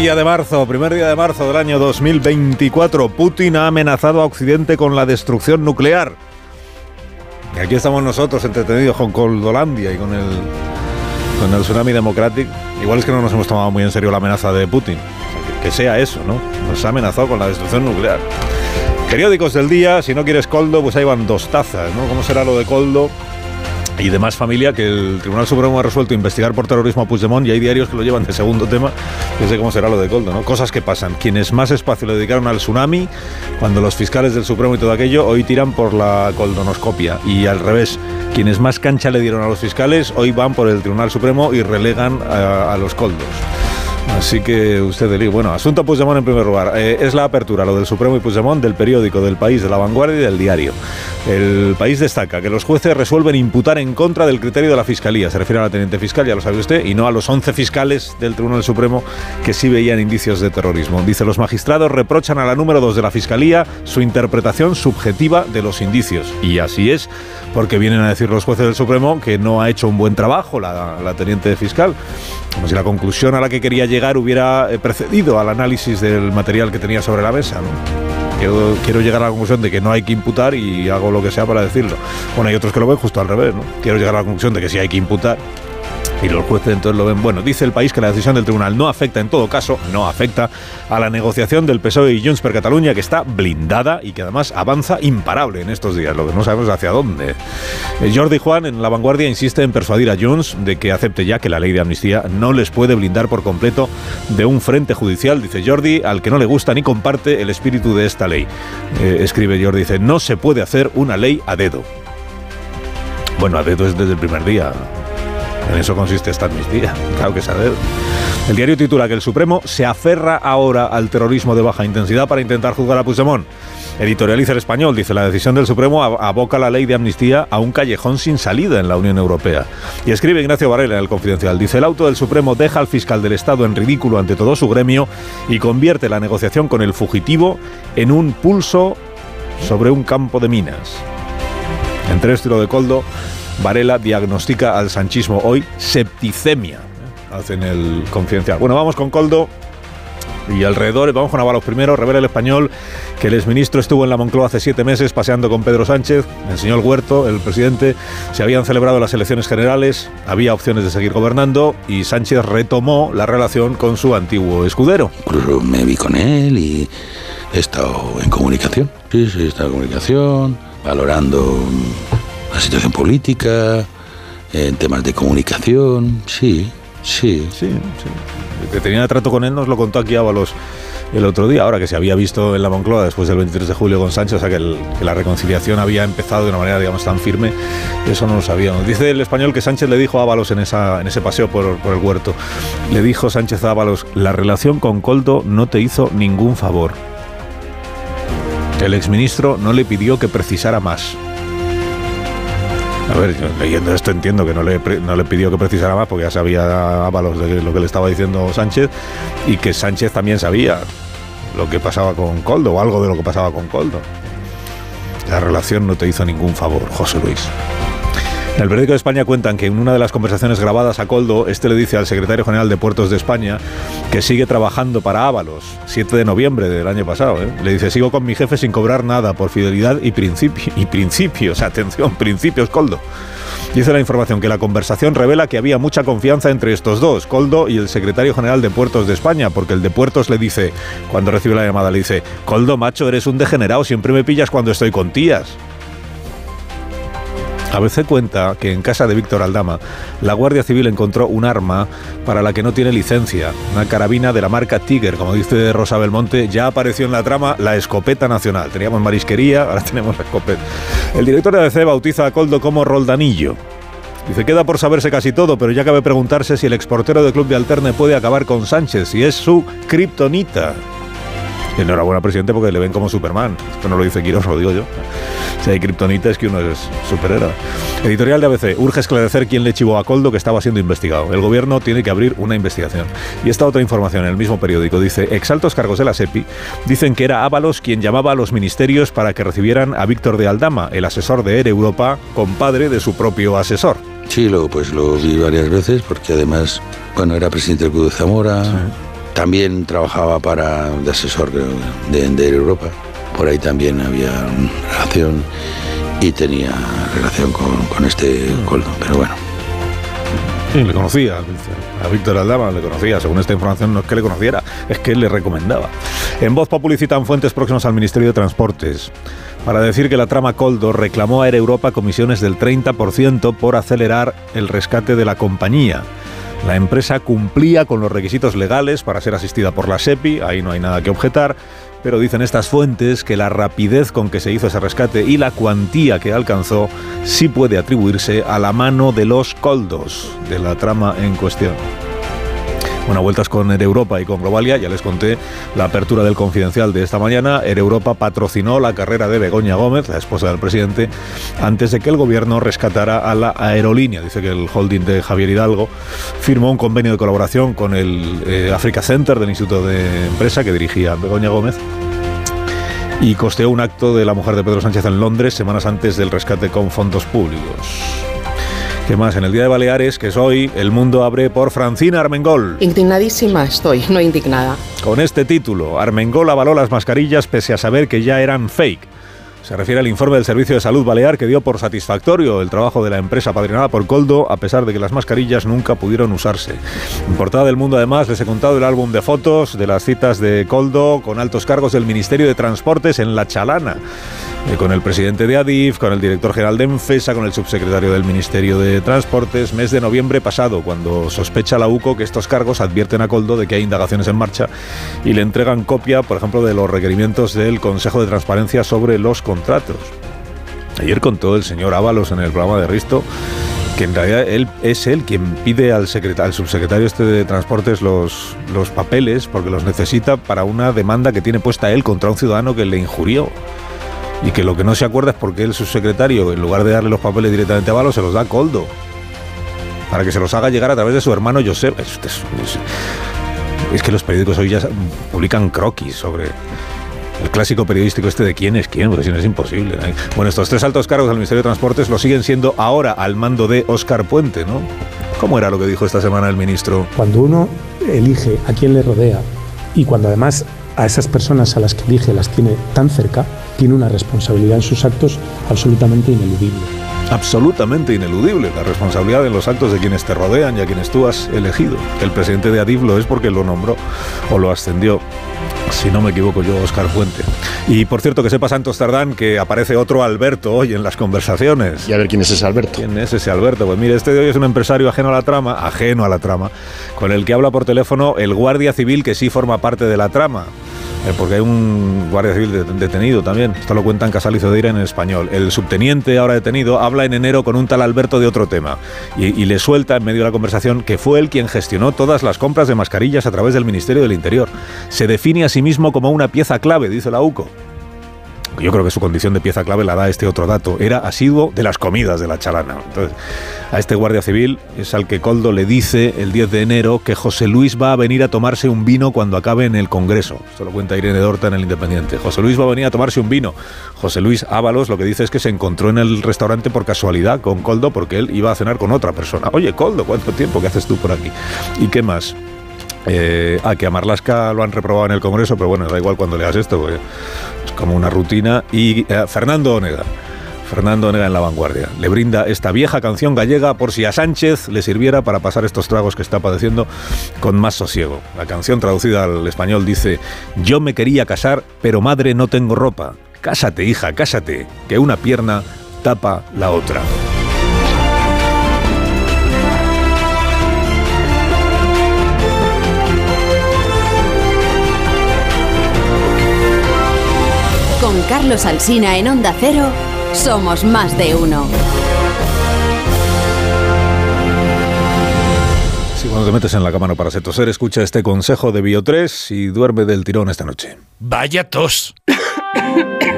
Día de marzo, primer día de marzo del año 2024, Putin ha amenazado a Occidente con la destrucción nuclear. Y aquí estamos nosotros entretenidos con Coldolandia y con el, con el Tsunami Democratic. Igual es que no nos hemos tomado muy en serio la amenaza de Putin. que, que sea eso, ¿no? Nos ha amenazado con la destrucción nuclear. Periódicos del día, si no quieres Coldo, pues ahí van dos tazas, ¿no? ¿Cómo será lo de Coldo? Y demás familia que el Tribunal Supremo ha resuelto investigar por terrorismo a Puigdemont y hay diarios que lo llevan de segundo tema, que sé cómo será lo de Coldo, ¿no? Cosas que pasan. Quienes más espacio le dedicaron al tsunami, cuando los fiscales del Supremo y todo aquello, hoy tiran por la coldonoscopia. Y al revés, quienes más cancha le dieron a los fiscales, hoy van por el Tribunal Supremo y relegan a, a los coldos. Así que usted delí. Bueno, asunto Puigdemont en primer lugar. Eh, es la apertura, lo del Supremo y Puigdemont, del periódico, del país, de la vanguardia y del diario. El país destaca que los jueces resuelven imputar en contra del criterio de la Fiscalía. Se refiere a la teniente fiscal, ya lo sabe usted, y no a los 11 fiscales del Tribunal Supremo que sí veían indicios de terrorismo. Dice, los magistrados reprochan a la número 2 de la Fiscalía su interpretación subjetiva de los indicios. Y así es, porque vienen a decir los jueces del Supremo que no ha hecho un buen trabajo la, la teniente fiscal. Como si la conclusión a la que quería llegar hubiera eh, precedido al análisis del material que tenía sobre la mesa. Quiero, quiero, llegar a la conclusión de que no hay que imputar y hago lo que sea para decirlo. Bueno, hay otros que lo ven justo al revés. ¿no? Quiero llegar a la conclusión de que sí hay que imputar y los jueces entonces lo ven. Bueno, dice el país que la decisión del tribunal no afecta, en todo caso, no afecta a la negociación del PSOE y Junts per Cataluña, que está blindada y que además avanza imparable en estos días, lo que no sabemos hacia dónde. Eh, Jordi Juan en La Vanguardia insiste en persuadir a Junts de que acepte ya que la ley de amnistía no les puede blindar por completo de un frente judicial, dice Jordi, al que no le gusta ni comparte el espíritu de esta ley. Eh, escribe Jordi, dice, no se puede hacer una ley a dedo. Bueno, a dedo es desde el primer día. En eso consiste esta amnistía, claro que saber. El diario titula que el Supremo se aferra ahora al terrorismo de baja intensidad para intentar juzgar a Puigdemont. Editorializa el español, dice la decisión del Supremo aboca la ley de amnistía a un callejón sin salida en la Unión Europea. Y escribe Ignacio Varela en el Confidencial, dice el auto del Supremo deja al fiscal del Estado en ridículo ante todo su gremio y convierte la negociación con el fugitivo en un pulso sobre un campo de minas. Entre esto y lo de Coldo, Varela diagnostica al sanchismo hoy septicemia. Hacen el confidencial. Bueno, vamos con Coldo y alrededor, vamos con Avalos primero, revela el español que el exministro estuvo en la Moncloa hace siete meses paseando con Pedro Sánchez, el huerto, el presidente, se habían celebrado las elecciones generales, había opciones de seguir gobernando y Sánchez retomó la relación con su antiguo escudero. Incluso me vi con él y he estado en comunicación, sí, sí, he estado en comunicación, valorando la situación política, en temas de comunicación, sí, sí. Sí. El que tenía trato con él nos lo contó aquí Ábalos el otro día, ahora que se había visto en la Moncloa después del 23 de julio con Sánchez, o sea que, la reconciliación había empezado de una manera, digamos, tan firme, eso no lo sabíamos. Dice el español que Sánchez le dijo a Ábalos en, ese paseo por, por el huerto, le dijo Sánchez a Ábalos, la relación con Coldo no te hizo ningún favor. El exministro no le pidió que precisara más. A ver, leyendo esto entiendo que no le, no le pidió que precisara más porque ya sabía Ábalos de lo que le estaba diciendo Sánchez y que Sánchez también sabía lo que pasaba con Coldo o algo de lo que pasaba con Coldo. La relación no te hizo ningún favor, José Luis. En el periódico de España cuentan que en una de las conversaciones grabadas a Coldo, este le dice al secretario general de Puertos de España que sigue trabajando para Ábalos, 7 de noviembre del año pasado. ¿eh? Le dice, sigo con mi jefe sin cobrar nada por fidelidad y, principi y principios. Atención, principios, Coldo. Dice la información que la conversación revela que había mucha confianza entre estos dos, Coldo y el secretario general de Puertos de España, porque el de Puertos le dice, cuando recibe la llamada, le dice, Coldo, macho, eres un degenerado, siempre me pillas cuando estoy con tías. ABC cuenta que en casa de Víctor Aldama, la Guardia Civil encontró un arma para la que no tiene licencia, una carabina de la marca Tiger, como dice Rosa Belmonte, ya apareció en la trama la escopeta nacional. Teníamos marisquería, ahora tenemos la escopeta. El director de ABC bautiza a Coldo como Roldanillo. Dice, queda por saberse casi todo, pero ya cabe preguntarse si el exportero de Club de Alterne puede acabar con Sánchez, si es su kriptonita. Enhorabuena, presidente, porque le ven como Superman. Esto no lo dice Quiroz, lo digo yo. Si hay kriptonita es que uno es superhéroe. Editorial de ABC. Urge esclarecer quién le chivó a Coldo que estaba siendo investigado. El gobierno tiene que abrir una investigación. Y esta otra información en el mismo periódico dice, exaltos cargos de la SEPI dicen que era Ábalos quien llamaba a los ministerios para que recibieran a Víctor de Aldama, el asesor de ERE Europa, compadre de su propio asesor. Sí, lo, pues lo vi varias veces porque además, bueno, era presidente del Club de Zamora. Sí también trabajaba para de asesor de, Europa, por ahí también había relación y tenía relación con, con este Coldo, pero bueno. Sí, le conocía, a Víctor Aldama le conocía, según esta información no es que le conociera, es que le recomendaba. En Voz Publicitan fuentes próximas al Ministerio de Transportes para decir que la trama Coldo reclamó a Air Europa comisiones del 30% por acelerar el rescate de la compañía. La empresa cumplía con los requisitos legales para ser asistida por la SEPI, ahí no hay nada que objetar, pero dicen estas fuentes que la rapidez con que se hizo ese rescate y la cuantía que alcanzó sí puede atribuirse a la mano de los coldos de la trama en cuestión. Bueno, vueltas con Air y con Globalia. Ya les conté la apertura del confidencial de esta mañana. Air patrocinó la carrera de Begoña Gómez, la esposa del presidente, antes de que el gobierno rescatara a la aerolínea. Dice que el holding de Javier Hidalgo firmó un convenio de colaboración con el eh, Africa Center del Instituto de Empresa que dirigía Begoña Gómez y costeó un acto de la mujer de Pedro Sánchez en Londres semanas antes del rescate con fondos públicos. ¿Qué más? En el Día de Baleares, que es hoy, el mundo abre por Francina Armengol. Indignadísima estoy, no indignada. Con este título, Armengol avaló las mascarillas pese a saber que ya eran fake. Se refiere al informe del Servicio de Salud Balear que dio por satisfactorio el trabajo de la empresa padrinada por Coldo, a pesar de que las mascarillas nunca pudieron usarse. En portada del mundo, además, les he contado el álbum de fotos de las citas de Coldo con altos cargos del Ministerio de Transportes en La Chalana. Eh, con el presidente de ADIF, con el director general de Enfesa, con el subsecretario del Ministerio de Transportes, mes de noviembre pasado, cuando sospecha la UCO que estos cargos advierten a Coldo de que hay indagaciones en marcha y le entregan copia, por ejemplo, de los requerimientos del Consejo de Transparencia sobre los contratos. Ayer contó el señor Ábalos en el programa de Risto que en realidad él es él quien pide al, al subsecretario este de Transportes los, los papeles porque los necesita para una demanda que tiene puesta él contra un ciudadano que le injurió y que lo que no se acuerda es porque el subsecretario, en lugar de darle los papeles directamente a Balo, se los da a Coldo, para que se los haga llegar a través de su hermano Josep. Es, que los periódicos hoy ya publican croquis sobre el clásico periodístico este de quién es quién, porque si no es imposible. ¿no? Bueno, estos tres altos cargos del Ministerio de Transportes lo siguen siendo ahora al mando de Óscar Puente, ¿no? ¿Cómo era lo que dijo esta semana el ministro? Cuando uno elige a quién le rodea y cuando además a esas personas a las que elige las tiene tan cerca, tiene una responsabilidad en sus actos absolutamente ineludible. Absolutamente ineludible la responsabilidad en los actos de quienes te rodean y a quienes tú has elegido. El presidente de Adif lo es porque lo nombró o lo ascendió si no me equivoco yo, Oscar Fuente. Y por cierto, que sepa Santos Tardán que aparece otro Alberto hoy en las conversaciones. Y a ver quién es ese Alberto. ¿Quién es ese Alberto? Pues mire, este de hoy es un empresario ajeno a la trama, ajeno a la trama, con el que habla por teléfono el guardia civil que sí forma parte de la trama. Eh, porque hay un guardia civil detenido también. Esto lo cuentan Casal y Zodeira en español. El subteniente, ahora detenido, habla en enero con un tal Alberto de otro tema y, y, le suelta en medio de la conversación que fue él quien gestionó todas las compras de mascarillas a través del Ministerio del Interior. Se define a sí mismo como una pieza clave, dice la UCO yo creo que su condición de pieza clave la da este otro dato, era asiduo de las comidas de la charana. Entonces, a este guardia civil es al que Coldo le dice el 10 de enero que José Luis va a venir a tomarse un vino cuando acabe en el Congreso. Esto lo cuenta Irene Dorta en el Independiente. José Luis va a venir a tomarse un vino. José Luis Ábalos lo que dice es que se encontró en el restaurante por casualidad con Coldo porque él iba a cenar con otra persona. Oye, Coldo, ¿cuánto tiempo que haces tú por aquí? ¿Y qué más? Eh, ah, que a Marlaska lo han reprobado en el Congreso, pero bueno, da igual cuando leas esto, es como una rutina. Y eh, Fernando Onega. Fernando Onega en la vanguardia. Le brinda esta vieja canción gallega por si a Sánchez le sirviera para pasar estos tragos que está padeciendo con más sosiego. La canción traducida al español dice, yo me quería casar, pero madre no tengo ropa. Cásate, hija, cásate, que una pierna tapa la otra. Con Carlos Alsina en Onda Cero, somos más de uno. Si cuando te metes en la cámara para toser, escucha este consejo de Bio3 y duerme del tirón esta noche. Vaya tos.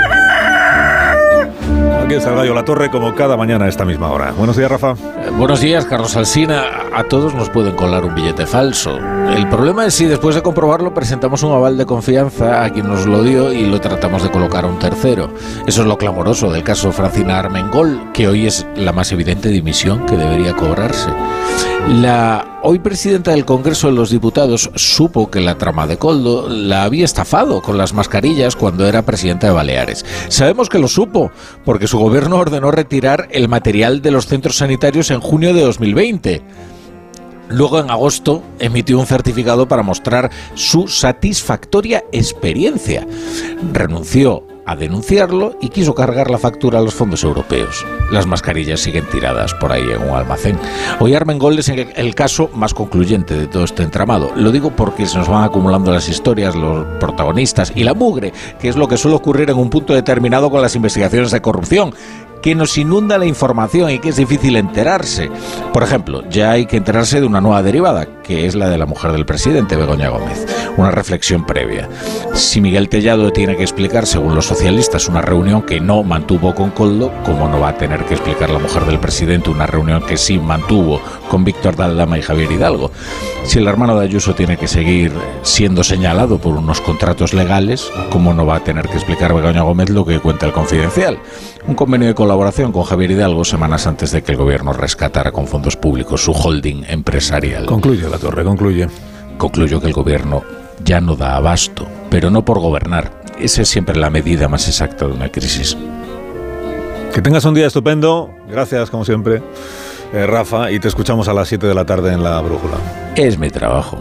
Gallo La Torre como cada mañana a esta misma hora. Buenos días, Rafa. Eh, buenos días, Carlos Alsina. A todos nos pueden colar un billete falso. El problema es si después de comprobarlo presentamos un aval de confianza a quien nos lo dio y lo tratamos de colocar a un tercero. Eso es lo clamoroso del caso Francina Armengol, que hoy es la más evidente dimisión que debería cobrarse. La hoy presidenta del Congreso de los Diputados supo que la trama de Coldo la había estafado con las mascarillas cuando era presidenta de Baleares. Sabemos que lo supo porque su gobierno ordenó retirar el material de los centros sanitarios en junio de 2020. Luego, en agosto, emitió un certificado para mostrar su satisfactoria experiencia. Renunció a denunciarlo y quiso cargar la factura a los fondos europeos. Las mascarillas siguen tiradas por ahí en un almacén. Hoy Armengol es el caso más concluyente de todo este entramado. Lo digo porque se nos van acumulando las historias, los protagonistas y la mugre, que es lo que suele ocurrir en un punto determinado con las investigaciones de corrupción que nos inunda la información y que es difícil enterarse. Por ejemplo, ya hay que enterarse de una nueva derivada, que es la de la mujer del presidente, Begoña Gómez. Una reflexión previa. Si Miguel Tellado tiene que explicar, según los socialistas, una reunión que no mantuvo con Coldo, ¿cómo no va a tener que explicar la mujer del presidente una reunión que sí mantuvo con Víctor Daldama y Javier Hidalgo? Si el hermano de Ayuso tiene que seguir siendo señalado por unos contratos legales, ¿cómo no va a tener que explicar Begoña Gómez lo que cuenta el confidencial? Un convenio de colaboración con Javier Hidalgo semanas antes de que el gobierno rescatara con fondos públicos su holding empresarial. Concluye la torre, concluye. Concluyo que el gobierno ya no da abasto, pero no por gobernar. Esa es siempre la medida más exacta de una crisis. Que tengas un día estupendo. Gracias, como siempre, eh, Rafa. Y te escuchamos a las 7 de la tarde en la brújula. Es mi trabajo.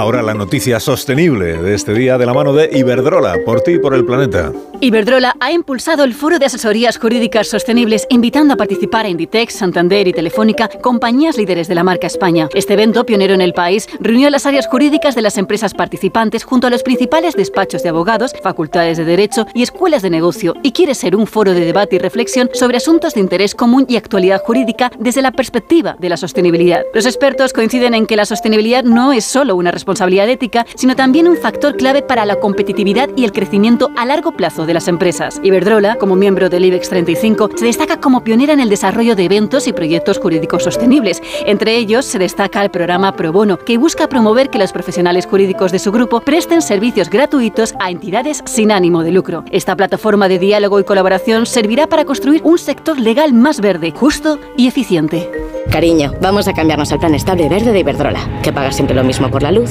Ahora la noticia sostenible de este día de la mano de Iberdrola, por ti y por el planeta. Iberdrola ha impulsado el Foro de Asesorías Jurídicas Sostenibles, invitando a participar a Inditex, Santander y Telefónica, compañías líderes de la marca España. Este evento, pionero en el país, reunió las áreas jurídicas de las empresas participantes junto a los principales despachos de abogados, facultades de derecho y escuelas de negocio, y quiere ser un foro de debate y reflexión sobre asuntos de interés común y actualidad jurídica desde la perspectiva de la sostenibilidad. Los expertos coinciden en que la sostenibilidad no es solo una responsabilidad ética, sino también un factor clave para la competitividad y el crecimiento a largo plazo de las empresas. Iberdrola, como miembro del IBEX 35, se destaca como pionera en el desarrollo de eventos y proyectos jurídicos sostenibles. Entre ellos se destaca el programa Pro Bono, que busca promover que los profesionales jurídicos de su grupo presten servicios gratuitos a entidades sin ánimo de lucro. Esta plataforma de diálogo y colaboración servirá para construir un sector legal más verde, justo y eficiente. Cariño, vamos a cambiarnos al plan estable verde de Iberdrola, que paga siempre lo mismo por la luz,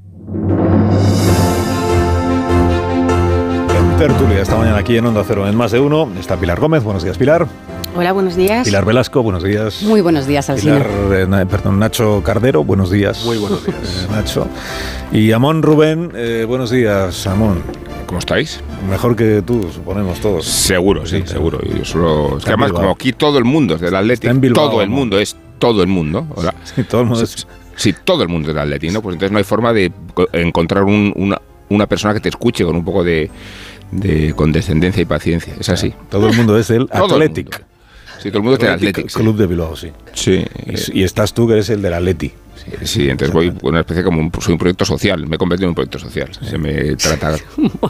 Tertulia esta mañana aquí en Onda Cero en Más de Uno está Pilar Gómez. Buenos días, Pilar. Hola, buenos días. Pilar Velasco, buenos días. Muy buenos días, Alcina. Pilar, eh, perdón, Nacho Cardero, buenos días. Muy buenos días. Eh, Nacho. Y Amón Rubén, eh, buenos días, Amón. ¿Cómo estáis? Mejor que tú, suponemos todos. Seguro, sí, Sí, seguro. Yo solo, es que además, como aquí todo el mundo es del Atlético, Bilbao, todo el mundo es todo el mundo. Hola. Sí, todo el mundo es- Sí, todo el mundo es del Atlético, ¿no? Pues entonces no hay forma de co- encontrar un- una, una persona que te escuche con un poco de, de condescendencia y paciencia. Es así. Todo el mundo es el Athletic. Sí, todo el mundo es del Atlético. sí. Club de Bilbao, sí. Sí, Y, y estás tú que eres el del Atleti. Sí, entonces voy una especie como un, soy un proyecto social, me he convertido en un proyecto social. Se me trata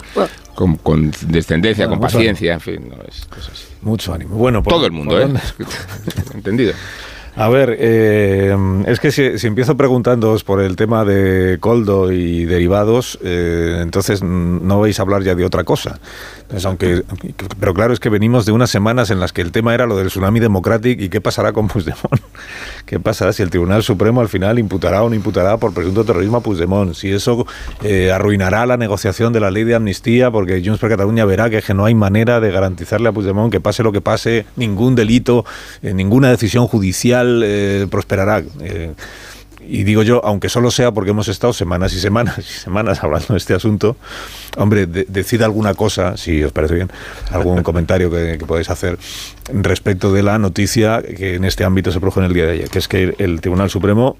con, con descendencia, Bueno, con paciencia, en fin, no es cosas así. Mucho ánimo. Bueno, ¿por- Todo el mundo, por ¿eh? Entendido. A ver, eh, es que si, si empiezo preguntándoos por el tema de Coldo y derivados, eh, entonces no vais a hablar ya de otra cosa. Aunque, pero claro, es que venimos de unas semanas en las que el tema era lo del tsunami democrático y qué pasará con Puigdemont. ¿Qué pasará si el Tribunal Supremo al final imputará o no imputará por presunto terrorismo a Puigdemont? Si eso eh, arruinará la negociación de la ley de amnistía porque Junts per Cataluña verá que, que no hay manera de garantizarle a Puigdemont que pase lo que pase, ningún delito, eh, ninguna decisión judicial eh, prosperará. Y digo yo, aunque solo sea porque hemos estado semanas y semanas y semanas hablando de este asunto, hombre, de, decid alguna cosa, si os parece bien, algún comentario que, que, podáis hacer respecto de la noticia que en este ámbito se produjo en el día de ayer, que es que el Tribunal Supremo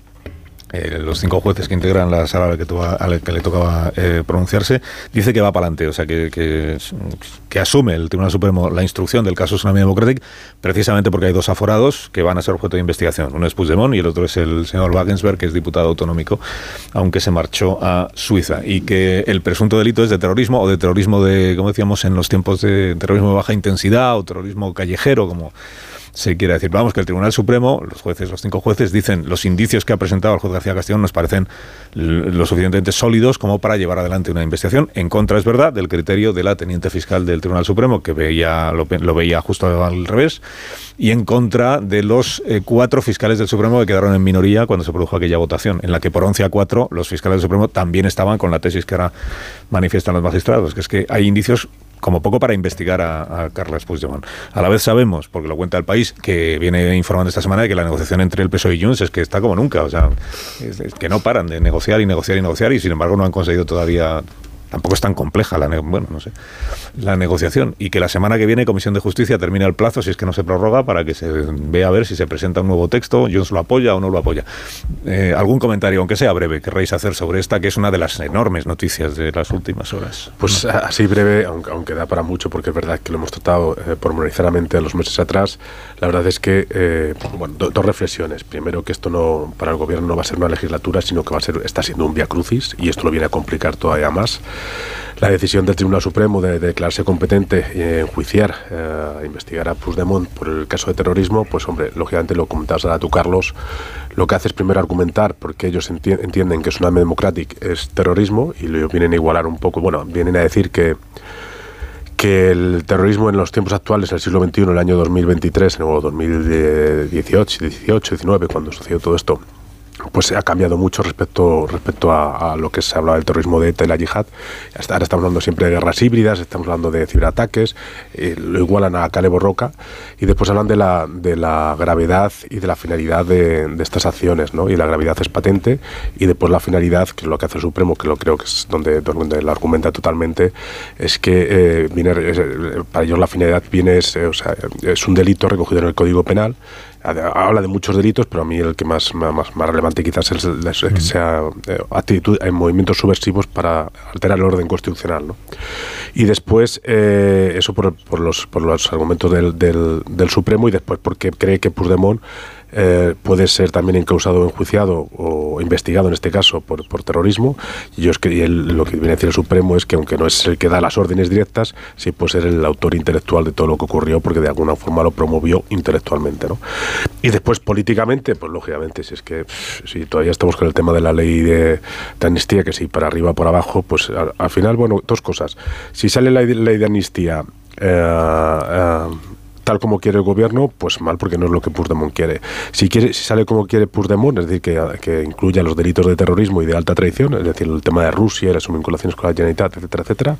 eh, los cinco jueces que integran la sala a la que, le tocaba eh, pronunciarse, dice que va para adelante, o sea, que, asume el Tribunal Supremo la instrucción del caso Tsunami Democratic, precisamente porque hay dos aforados que van a ser objeto de investigación. Uno es Puigdemont y el otro es el señor Wagensberg, que es diputado autonómico, aunque se marchó a Suiza. Y que el presunto delito es de terrorismo o de terrorismo de, como decíamos, en los tiempos de terrorismo de baja intensidad o terrorismo callejero, como se quiere decir. Vamos, que el Tribunal Supremo, los jueces, los cinco jueces, dicen los indicios que ha presentado el juez García Castellón nos parecen lo suficientemente sólidos como para llevar adelante una investigación. En contra, es verdad, del criterio de la teniente fiscal del Tribunal Supremo, que veía lo, lo veía justo al revés, y en contra de los eh, cuatro fiscales del Supremo que quedaron en minoría cuando se produjo aquella votación, en la que por 11 a 4 los fiscales del Supremo también estaban con la tesis que ahora manifiestan los magistrados, que es que hay indicios como poco para investigar a, a Carles Puigdemont. A la vez sabemos, porque lo cuenta el país, que viene informando esta semana de que la negociación entre el PSOE y Junts es que está como nunca, o sea, es, es que no paran de negociar y negociar y negociar y sin embargo no han conseguido todavía tampoco es tan compleja la, bueno, no sé, la negociación y que la semana que viene Comisión de Justicia termina el plazo si es que no se prorroga para que se vea a ver si se presenta un nuevo texto, Jones lo apoya o no lo apoya. Eh, algún comentario, aunque sea breve, querréis hacer sobre esta que es una de las enormes noticias de las últimas horas. Pues así breve, aunque, aunque da para mucho porque es verdad que lo hemos tratado eh, pormenorizadamente los meses atrás, la verdad es que eh, bueno, do, dos reflexiones. Primero que esto no para el gobierno no va a ser una legislatura, sino que va a ser está siendo un via crucis y esto lo viene a complicar todavía más la decisión del Tribunal Supremo de, de declararse competente y enjuiciar, eh, investigar a Puigdemont por el caso de terrorismo, pues hombre, lógicamente lo comentabas ahora tú, Carlos, lo que hace es primero argumentar porque ellos enti entienden que Tsunami Democratic es terrorismo y lo vienen a igualar un poco, bueno, vienen a decir que que el terrorismo en los tiempos actuales, en el siglo XXI, en el año 2023, en el 2018, 18, 19, cuando sucedió todo esto, pues ha cambiado mucho respecto, respecto a, lo que se hablaba del terrorismo de ETA y la yihad. Ahora estamos hablando siempre de guerras híbridas, estamos hablando de ciberataques, eh, lo igualan a Calebo Roca y después hablan de la, de la gravedad y de la finalidad de, estas acciones, ¿no? Y la gravedad es patente y después la finalidad, que es lo que hace el Supremo, que lo creo que es donde, donde lo argumenta totalmente, es que eh, es, para ellos la finalidad viene, o sea, es un delito recogido en el Código Penal habla de muchos delitos, pero a mí el que más, más, más relevante quizás es el, es el que sea eh, actitud en movimientos subversivos para alterar el orden constitucional. ¿no? Y después, eh, eso por, por, los, por los argumentos del, del, del Supremo y después porque cree que Puigdemont eh, puede ser también encausado enjuiciado o investigado en este caso por, por terrorismo. Y, yo y el, lo que viene a decir el Supremo es que aunque no es el que da las órdenes directas, sí puede ser el autor intelectual de todo lo que ocurrió porque de alguna forma lo promovió intelectualmente. ¿no? Y después políticamente, pues lógicamente, si es que si todavía estamos con el tema de la ley de, de amnistía, que si para arriba por abajo, pues al, al, final, bueno, dos cosas. Si sale la ley de amnistía... Eh, eh, tal como quiere el gobierno, pues mal porque no es lo que Puigdemont quiere. Si quiere, si sale como quiere Puigdemont, es decir, que, que incluya los delitos de terrorismo y de alta traición, es decir, el tema de Rusia las vinculaciones con la Generalitat, etcétera, etcétera,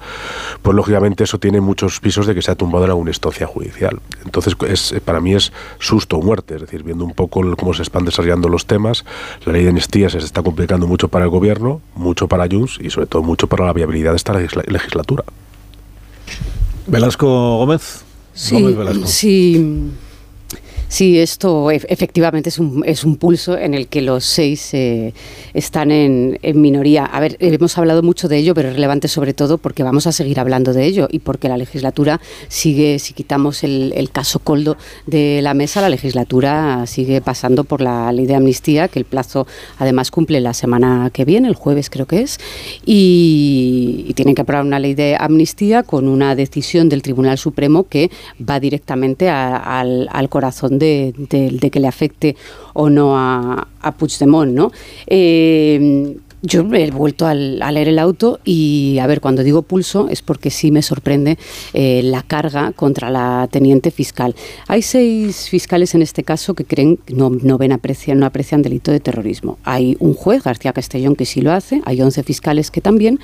pues lógicamente eso tiene muchos pisos de que se ha tumbado en alguna instancia judicial. Entonces, es, para mí es susto o muerte, es decir, viendo un poco cómo se están desarrollando los temas, la ley de amnistía se está complicando mucho para el gobierno, mucho para Junts y sobre todo mucho para la viabilidad de esta legislatura. Velasco Gómez. Sí, sí, sí, esto efectivamente es un, es un pulso en el que los seis eh, están en, minoría. A ver, hemos hablado mucho de ello, pero es relevante sobre todo porque vamos a seguir hablando de ello y porque la legislatura sigue, si quitamos el, el caso Coldo de la mesa, la legislatura sigue pasando por la ley de amnistía, que el plazo además cumple la semana que viene, el jueves creo que es, y, tienen que aprobar una ley de amnistía con una decisión del Tribunal Supremo que va directamente al, al, corazón de, que le afecte o no a, a Puigdemont, ¿no? Eh, yo he vuelto al, a leer el auto y, a ver, cuando digo pulso es porque sí me sorprende eh, la carga contra la teniente fiscal. Hay seis fiscales en este caso que creen no, no ven aprecian, no aprecian delito de terrorismo. Hay un juez, García Castellón, que sí lo hace, hay 11 fiscales que también,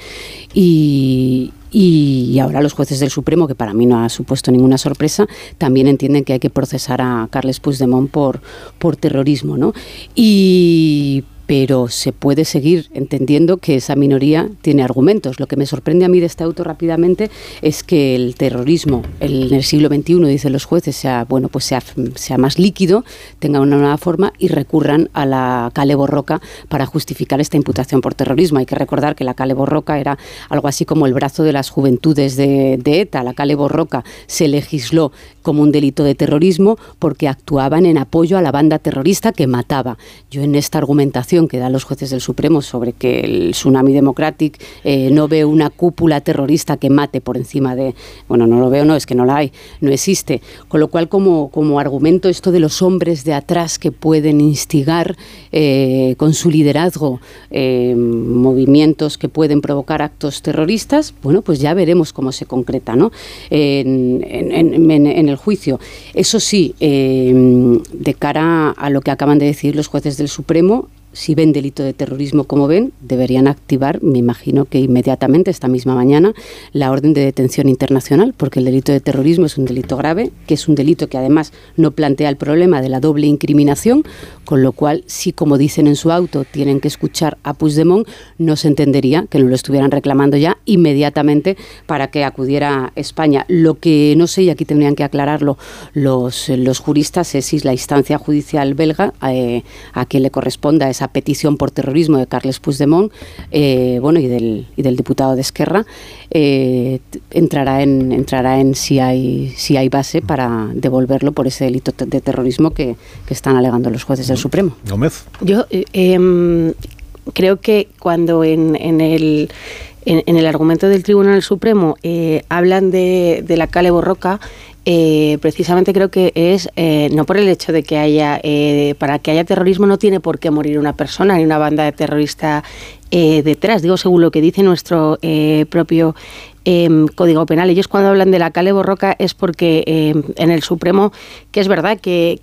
y, y ahora los jueces del Supremo, que para mí no ha supuesto ninguna sorpresa, también entienden que hay que procesar a Carles Puigdemont por, por terrorismo. ¿no? Y pero se puede seguir entendiendo que esa minoría tiene argumentos. Lo que me sorprende a mí de este auto rápidamente es que el terrorismo en el siglo XXI, dicen los jueces, sea, bueno, pues sea, sea más líquido, tenga una nueva forma y recurran a la cale borroca para justificar esta imputación por terrorismo. Hay que recordar que la cale borroca era algo así como el brazo de las juventudes de, de ETA. La cale borroca se legisló como un delito de terrorismo porque actuaban en apoyo a la banda terrorista que mataba. Yo en esta argumentación que dan los jueces del Supremo sobre que el Tsunami Democratic eh, no ve una cúpula terrorista que mate por encima de... Bueno, no lo veo, no, es que no la hay, no existe. Con lo cual, como, como argumento, esto de los hombres de atrás que pueden instigar eh, con su liderazgo eh, movimientos que pueden provocar actos terroristas, bueno, pues ya veremos cómo se concreta ¿no? en, en el juicio. Eso sí, de cara a lo que acaban de decir los jueces del Supremo, si ven delito de terrorismo como ven, deberían activar, me imagino que inmediatamente, esta misma mañana, la orden de detención internacional, porque el delito de terrorismo es un delito grave, que es un delito que además no plantea el problema de la doble incriminación, con lo cual, si como dicen en su auto, tienen que escuchar a Puigdemont, no se entendería que no lo estuvieran reclamando ya inmediatamente para que acudiera a España. Lo que no sé, y aquí tendrían que aclararlo los, los juristas, es si la instancia judicial belga eh, a quien le corresponda esa petición por terrorismo de Carles Puigdemont eh, bueno, y, del, y del diputado de Esquerra, eh, entrará en, entrará en si, hay, si hay base para devolverlo por ese delito de terrorismo que, están alegando los jueces del Supremo. Gómez. Yo eh, em, creo que cuando en, en el en, el argumento del Tribunal Supremo hablan de, de la Cale Borroca, eh, precisamente creo que es eh, no por el hecho de que haya, eh, para que haya terrorismo no tiene por qué morir una persona ni una banda de terrorista detrás, digo según lo que dice nuestro propio Em, Código Penal. Ellos cuando hablan de la Cale Borroca es porque em, en el Supremo, que es verdad que,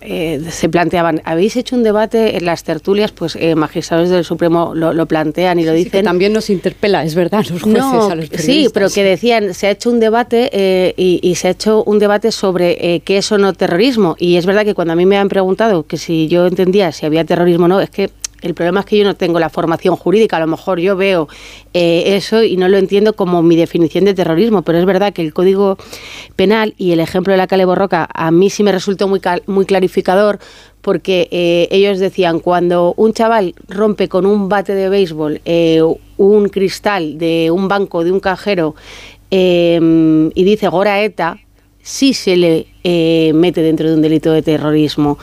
eh, se planteaban, habéis hecho un debate en las tertulias, pues eh, magistrados del Supremo lo, plantean y lo dicen. también nos interpela, es verdad, los jueces a los periodistas. Sí, pero que decían, se ha hecho un debate eh, y, y, se ha hecho un debate sobre qué es o no terrorismo. Y es verdad que cuando a mí me han preguntado que si yo entendía si había terrorismo o no, es que el problema es que yo no tengo la formación jurídica, a lo mejor yo veo eh, eso y no lo entiendo como mi definición de terrorismo, pero es verdad que el Código Penal y el ejemplo de la Cale Borroca a mí sí me resultó muy, muy clarificador porque eh, ellos decían, cuando un chaval rompe con un bate de béisbol eh, un cristal de un banco, de un cajero, y dice Gora ETA, sí se le mete dentro de un delito de terrorismo.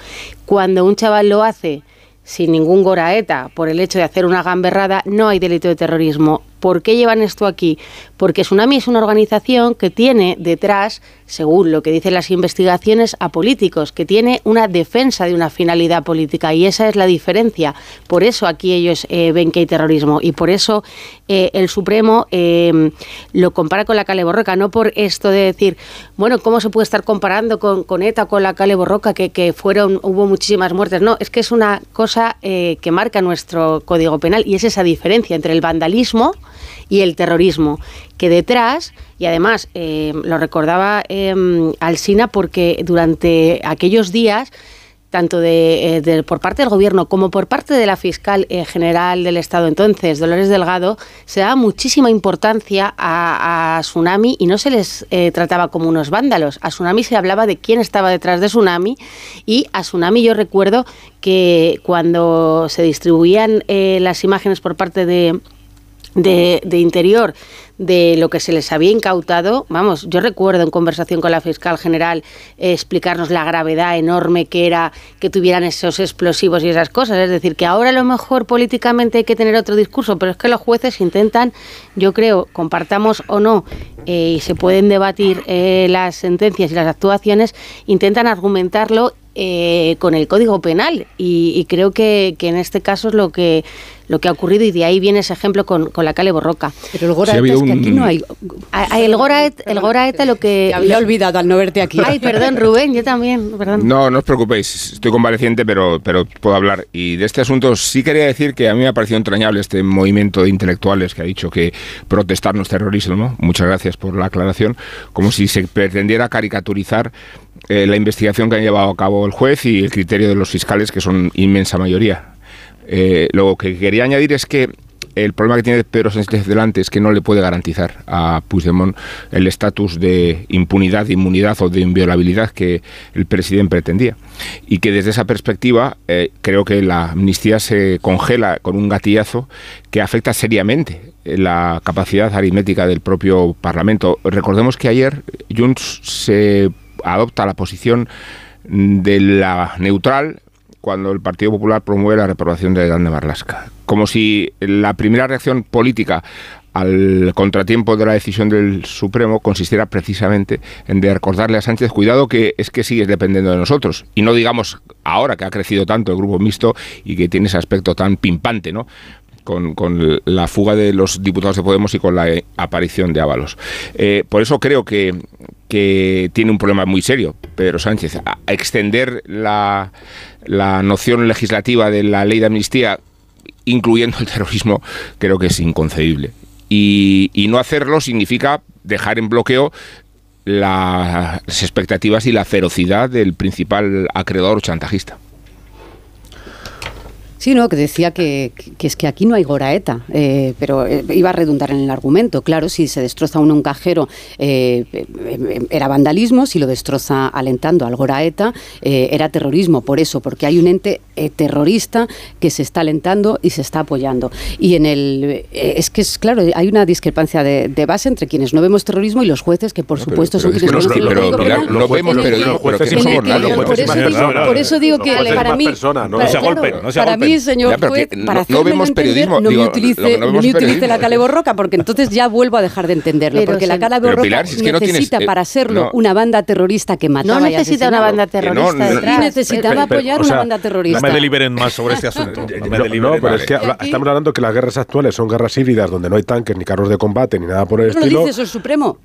Cuando un chaval lo hace sin ningún goraeta por el hecho de hacer una gamberrada, no hay delito de terrorismo. ¿Por qué llevan esto aquí? Porque Tsunami es una organización que tiene detrás, según lo que dicen las investigaciones, a políticos, que tiene una defensa de una finalidad política y esa es la diferencia. Por eso aquí ellos eh, ven que hay terrorismo y por eso eh, el Supremo eh, lo compara con la Cale Borroca, no por esto de decir, bueno, ¿cómo se puede estar comparando con, con ETA, con la Cale Borroca, que, que, fueron, hubo muchísimas muertes? No, es que es una cosa que marca nuestro Código Penal y es esa diferencia entre el vandalismo, y el terrorismo, que detrás, y además eh, lo recordaba eh, Alsina porque durante aquellos días tanto eh, de, por parte del Gobierno como por parte de la fiscal eh, general del Estado entonces, Dolores Delgado, se daba muchísima importancia a, Tsunami y no se les trataba como unos vándalos. A Tsunami se hablaba de quién estaba detrás de Tsunami y a Tsunami yo recuerdo que cuando se distribuían las imágenes por parte de de, Interior de lo que se les había incautado, vamos, yo recuerdo en conversación con la fiscal general eh, explicarnos la gravedad enorme que era que tuvieran esos explosivos y esas cosas. Es decir, que ahora a lo mejor políticamente hay que tener otro discurso, pero es que los jueces intentan, yo creo, compartamos o no, eh, y se pueden debatir eh, las sentencias y las actuaciones, intentan argumentarlo con el Código Penal y, creo que, en este caso es lo que lo que ha ocurrido y de ahí viene ese ejemplo con, con la Cale Borroca. Pero el Goraeta es que aquí no hay... el Goraeta, el Goraeta lo que... Te había olvidado al no verte aquí. Ay, perdón, Rubén, yo también, perdón. No, no os preocupéis, estoy convaleciente, pero, pero puedo hablar. Y de este asunto sí quería decir que a mí me ha parecido entrañable este movimiento de intelectuales que ha dicho que protestar no es terrorismo, ¿no? Muchas gracias por la aclaración. Como si se pretendiera caricaturizar eh, la investigación que han llevado a cabo el juez y el criterio de los fiscales, que son inmensa mayoría. Eh, lo que quería añadir es que el problema que tiene Pedro Sánchez delante es que no le puede garantizar a Puigdemont el estatus de impunidad, de inmunidad o de inviolabilidad que el presidente pretendía. Y que desde esa perspectiva eh, creo que la amnistía se congela con un gatillazo que afecta seriamente la capacidad aritmética del propio Parlamento. Recordemos que ayer Junts se adopta la posición de la neutral cuando el Partido Popular promueve la reprobación de Grande Marlasca. Como si la primera reacción política al contratiempo de la decisión del Supremo consistiera precisamente en de recordarle a Sánchez, cuidado que es que sigues dependiendo de nosotros. Y no digamos ahora que ha crecido tanto el grupo mixto y que tiene ese aspecto tan pimpante, ¿no? Con, la fuga de los diputados de Podemos y con la aparición de Ábalos. Eh, por eso creo que, tiene un problema muy serio, Pedro Sánchez. Extender la, la noción legislativa de la ley de amnistía, incluyendo el terrorismo, creo que es inconcebible. Y, y no hacerlo significa dejar en bloqueo las expectativas y la ferocidad del principal acreedor chantajista. Sí, no, que decía que, es que aquí no hay goraeta, eh, pero eh, iba a redundar en el argumento. Claro, si se destroza uno un cajero eh, era vandalismo, si lo destroza alentando al goraeta era terrorismo. Por eso, porque hay un ente terrorista que se está alentando y se está apoyando. Y en el es que es claro, hay una discrepancia de, base entre quienes no vemos terrorismo y los jueces que por supuesto son quienes no, pero, pero, no vemos terrorismo, por eso digo que para mí, mí señor juez, para no, vemos periodismo. No me utilice, no, utilice la caleborroca, porque entonces ya vuelvo a dejar de entenderlo. porque la caleborroca necesita para serlo una banda terrorista que mataba No necesita una banda terrorista detrás. necesitaba apoyar una banda terrorista. No me deliberen más sobre este asunto. No, pero es que estamos hablando que las guerras actuales son guerras híbridas donde no hay tanques ni carros de combate ni nada por el estilo. Dice eso el Supremo.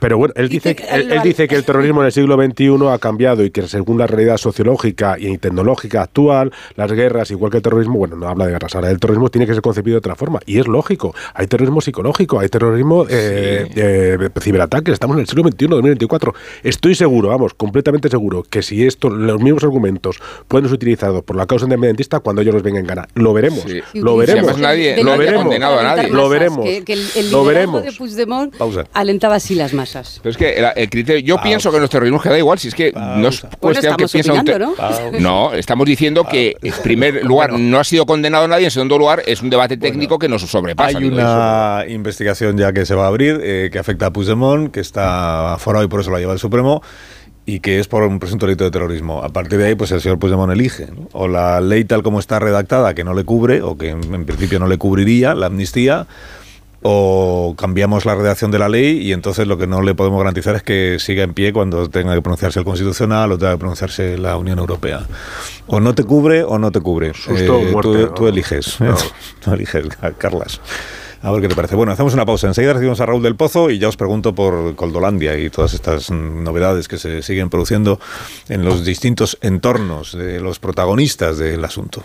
Pero bueno, él dice él dice que el terrorismo en el siglo XXI ha cambiado y que según la realidad sociológica y tecnológica actual, las guerras, igual que el terrorismo, bueno, no habla de guerras, ahora el terrorismo tiene que ser concebido de otra forma. Y es lógico, hay terrorismo psicológico, hay terrorismo eh, eh, ciberataques, estamos en el siglo XXI, 2024. Estoy seguro, vamos, completamente seguro, que si esto, los mismos argumentos pueden ser utilizados por la causa independentista cuando ellos nos vengan en gana. Lo veremos, lo veremos. nadie, lo veremos, condenado a nadie. Lo veremos. Que, el, lo veremos. de Puigdemont alentaba así las masas. Pero es que el, criterio, yo pienso que nuestro terrorismo queda igual, si es que no es cuestión que piensa ¿no? no, estamos diciendo que en primer lugar no ha sido condenado nadie, en segundo lugar es un debate técnico que nos sobrepasa. Hay una investigación ya que se va a abrir eh, que afecta a Puigdemont, que está afuera y por eso la lleva el Supremo y que es por un presunto delito de terrorismo. A partir de ahí, pues el señor Puigdemont elige. O la ley tal como está redactada, que no le cubre, o que en principio no le cubriría, la amnistía, o cambiamos la redacción de la ley y entonces lo que no le podemos garantizar es que siga en pie cuando tenga que pronunciarse el Constitucional o tenga que pronunciarse la Unión Europea. O no te cubre o no te cubre. Eh, tú, eliges. tú eliges, Carlas. A ver qué te parece. Bueno, hacemos una pausa. Enseguida recibimos a Raúl del Pozo y ya os pregunto por Coldolandia y todas estas novedades que se siguen produciendo en los distintos entornos de los protagonistas del asunto.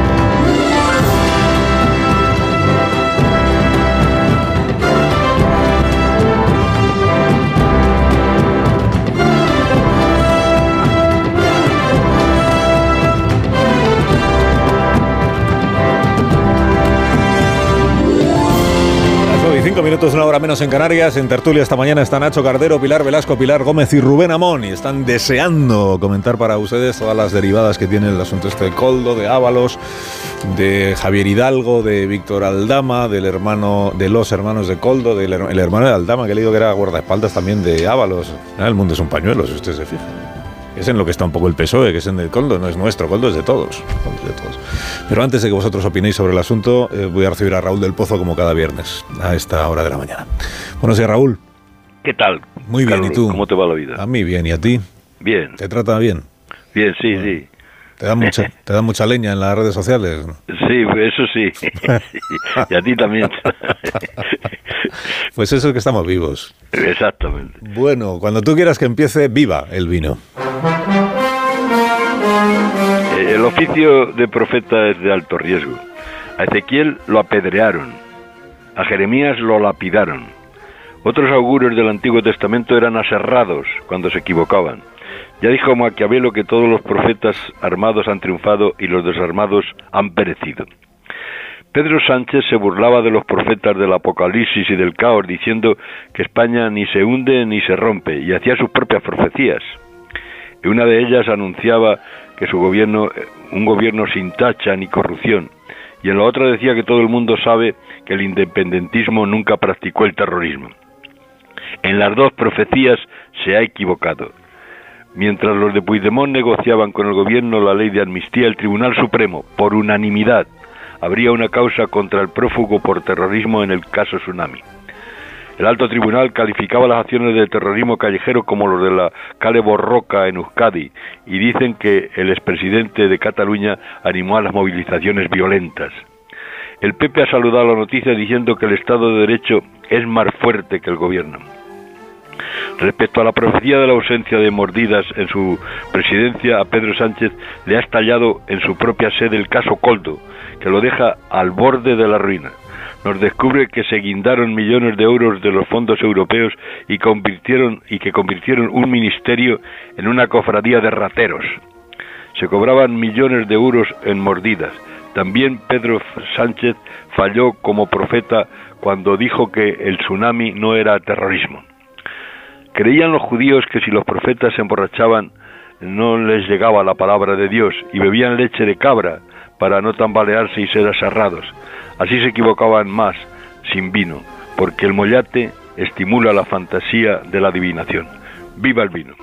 25 minutos, una hora menos en Canarias. En tertulia esta mañana está Nacho Cardero, Pilar Velasco, Pilar Gómez y Rubén Amón. Y están deseando comentar para ustedes todas las derivadas que tiene el asunto este de Coldo, de Ábalos, de Javier Hidalgo, de Víctor Aldama, del hermano, de los hermanos de Coldo, del el hermano de Aldama, que he leído que era guardaespaldas también de Ábalos. Ah, el mundo es un pañuelo, si usted se fija. Es en lo que está un poco el PSOE, que es en el Coldo, no es nuestro, Coldo es de todos. Coldo es de todos. Pero antes de que vosotros opinéis sobre el asunto, eh, voy a recibir a Raúl del Pozo como cada viernes, a esta hora de la mañana. Buenos días, Raúl. ¿Qué tal? Muy bien, ¿y tú? ¿Cómo te va la vida? A mí bien, ¿y a ti? Bien, ¿Te trata bien? bien, sí, sí. ¿Te da mucha, te da mucha leña en las redes sociales? Sí, eso sí. y a ti también. Pues eso es que estamos vivos. Exactamente. Bueno, cuando tú quieras que empiece, viva el vino. Eh, El oficio de profeta es de alto riesgo. A Ezequiel lo apedrearon, a Jeremías lo lapidaron. Otros augurios del Antiguo Testamento eran aserrados cuando se equivocaban. Ya dijo Maquiavelo que todos los profetas armados han triunfado y los desarmados han perecido. Pedro Sánchez se burlaba de los profetas del Apocalipsis y del caos, diciendo que España ni se hunde ni se rompe, y hacía sus propias profecías. Y una de ellas anunciaba que su gobierno, eh, un gobierno sin tacha ni corrupción, y en la otra decía que todo el mundo sabe que el independentismo nunca practicó el terrorismo. En las dos profecías se ha equivocado. Mientras los de Puigdemont negociaban con el gobierno la ley de amnistía, el Tribunal Supremo, por unanimidad, habría una causa contra el prófugo por terrorismo en el caso Tsunami. El alto tribunal calificaba las acciones de terrorismo callejero como los de la Cale Borroca en Euskadi y dicen que el expresidente de Cataluña animó a las movilizaciones violentas. El PP ha saludado la noticia diciendo que el Estado de Derecho es más fuerte que el gobierno. Respecto a la profecía de la ausencia de mordidas en su presidencia, a Pedro Sánchez le ha estallado en su propia sede el caso Coldo, que lo deja al borde de la ruina. Nos descubre que se guindaron millones de euros de los fondos europeos y convirtieron y que convirtieron un ministerio en una cofradía de rateros. Se cobraban millones de euros en mordidas. También Pedro Sánchez falló como profeta cuando dijo que el tsunami no era terrorismo. Creían los judíos que si los profetas se emborrachaban no les llegaba la palabra de Dios y bebían leche de cabra para no tambalearse y ser aserrados. Así se equivocaban más sin vino, porque el mollate estimula la fantasía de la adivinación. ¡Viva el vino!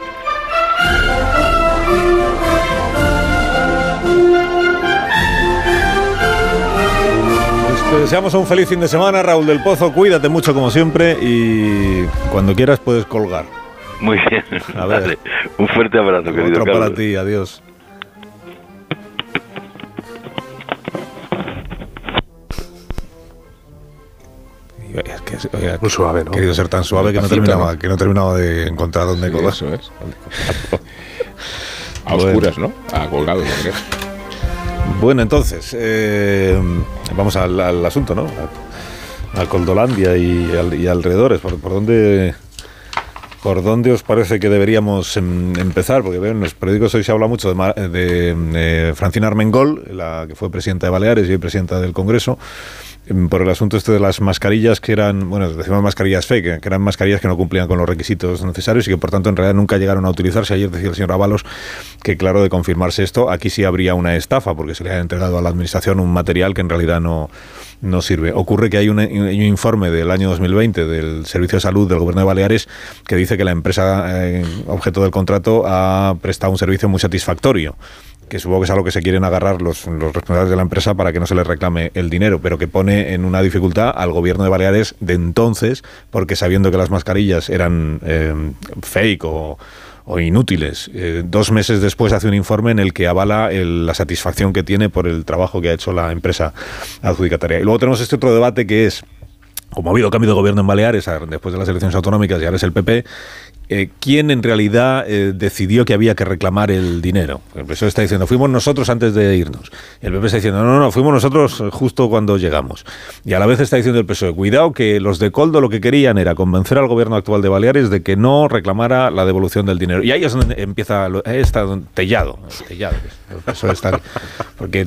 Te deseamos un feliz fin de semana, Raúl del Pozo. Cuídate mucho como siempre y cuando quieras puedes colgar. Muy bien. A ver. Un fuerte abrazo, querido Otro para ti, adiós. Es que, oiga, Muy suave, ¿no? Querido ser tan suave que no, terminaba, ¿no? que no terminaba de encontrar dónde Sí, colgar. eso es. A oscuras, ¿no? A colgado, yo creo. Bueno, entonces, eh, vamos al, al asunto, ¿no? A, a Coldolandia y, al- y alrededores. ¿Por, dónde, ¿Por dónde os parece que deberíamos em, empezar? Porque veo en los periódicos hoy se habla mucho de, Ma- de, eh, Francina Armengol, la que fue presidenta de Baleares y hoy presidenta del Congreso, por el asunto este de las mascarillas que eran, bueno, decimos mascarillas fake, que eran mascarillas que no cumplían con los requisitos necesarios y que por tanto en realidad nunca llegaron a utilizarse. Ayer decía el señor Ábalos que claro, de confirmarse esto, aquí sí habría una estafa porque se le ha entregado a la administración un material que en realidad no, no sirve. Ocurre que hay un, un informe del año 2020 del Servicio de Salud del Gobierno de Baleares que dice que la empresa eh, objeto del contrato ha prestado un servicio muy satisfactorio que supongo que es a lo que se quieren agarrar los, los responsables de la empresa para que no se les reclame el dinero, pero que pone en una dificultad al gobierno de Baleares de entonces, porque sabiendo que las mascarillas eran eh, fake o, inútiles, eh, dos meses después hace un informe en el que avala la satisfacción que tiene por el trabajo que ha hecho la empresa adjudicataria. Y luego tenemos este otro debate que es como ha habido cambio de gobierno en Baleares después de las elecciones autonómicas y ahora es el PP, eh, quién en realidad eh, decidió que había que reclamar el dinero. El PSOE está diciendo, fuimos nosotros antes de irnos. El PP está diciendo, no, no, fuimos nosotros justo cuando llegamos. Y a la vez está diciendo el PSOE, cuidado que los de Coldo lo que querían era convencer al gobierno actual de Baleares de que no reclamara la devolución del dinero. Y ahí es donde empieza, está Tellado. Tellado el PSOE está, porque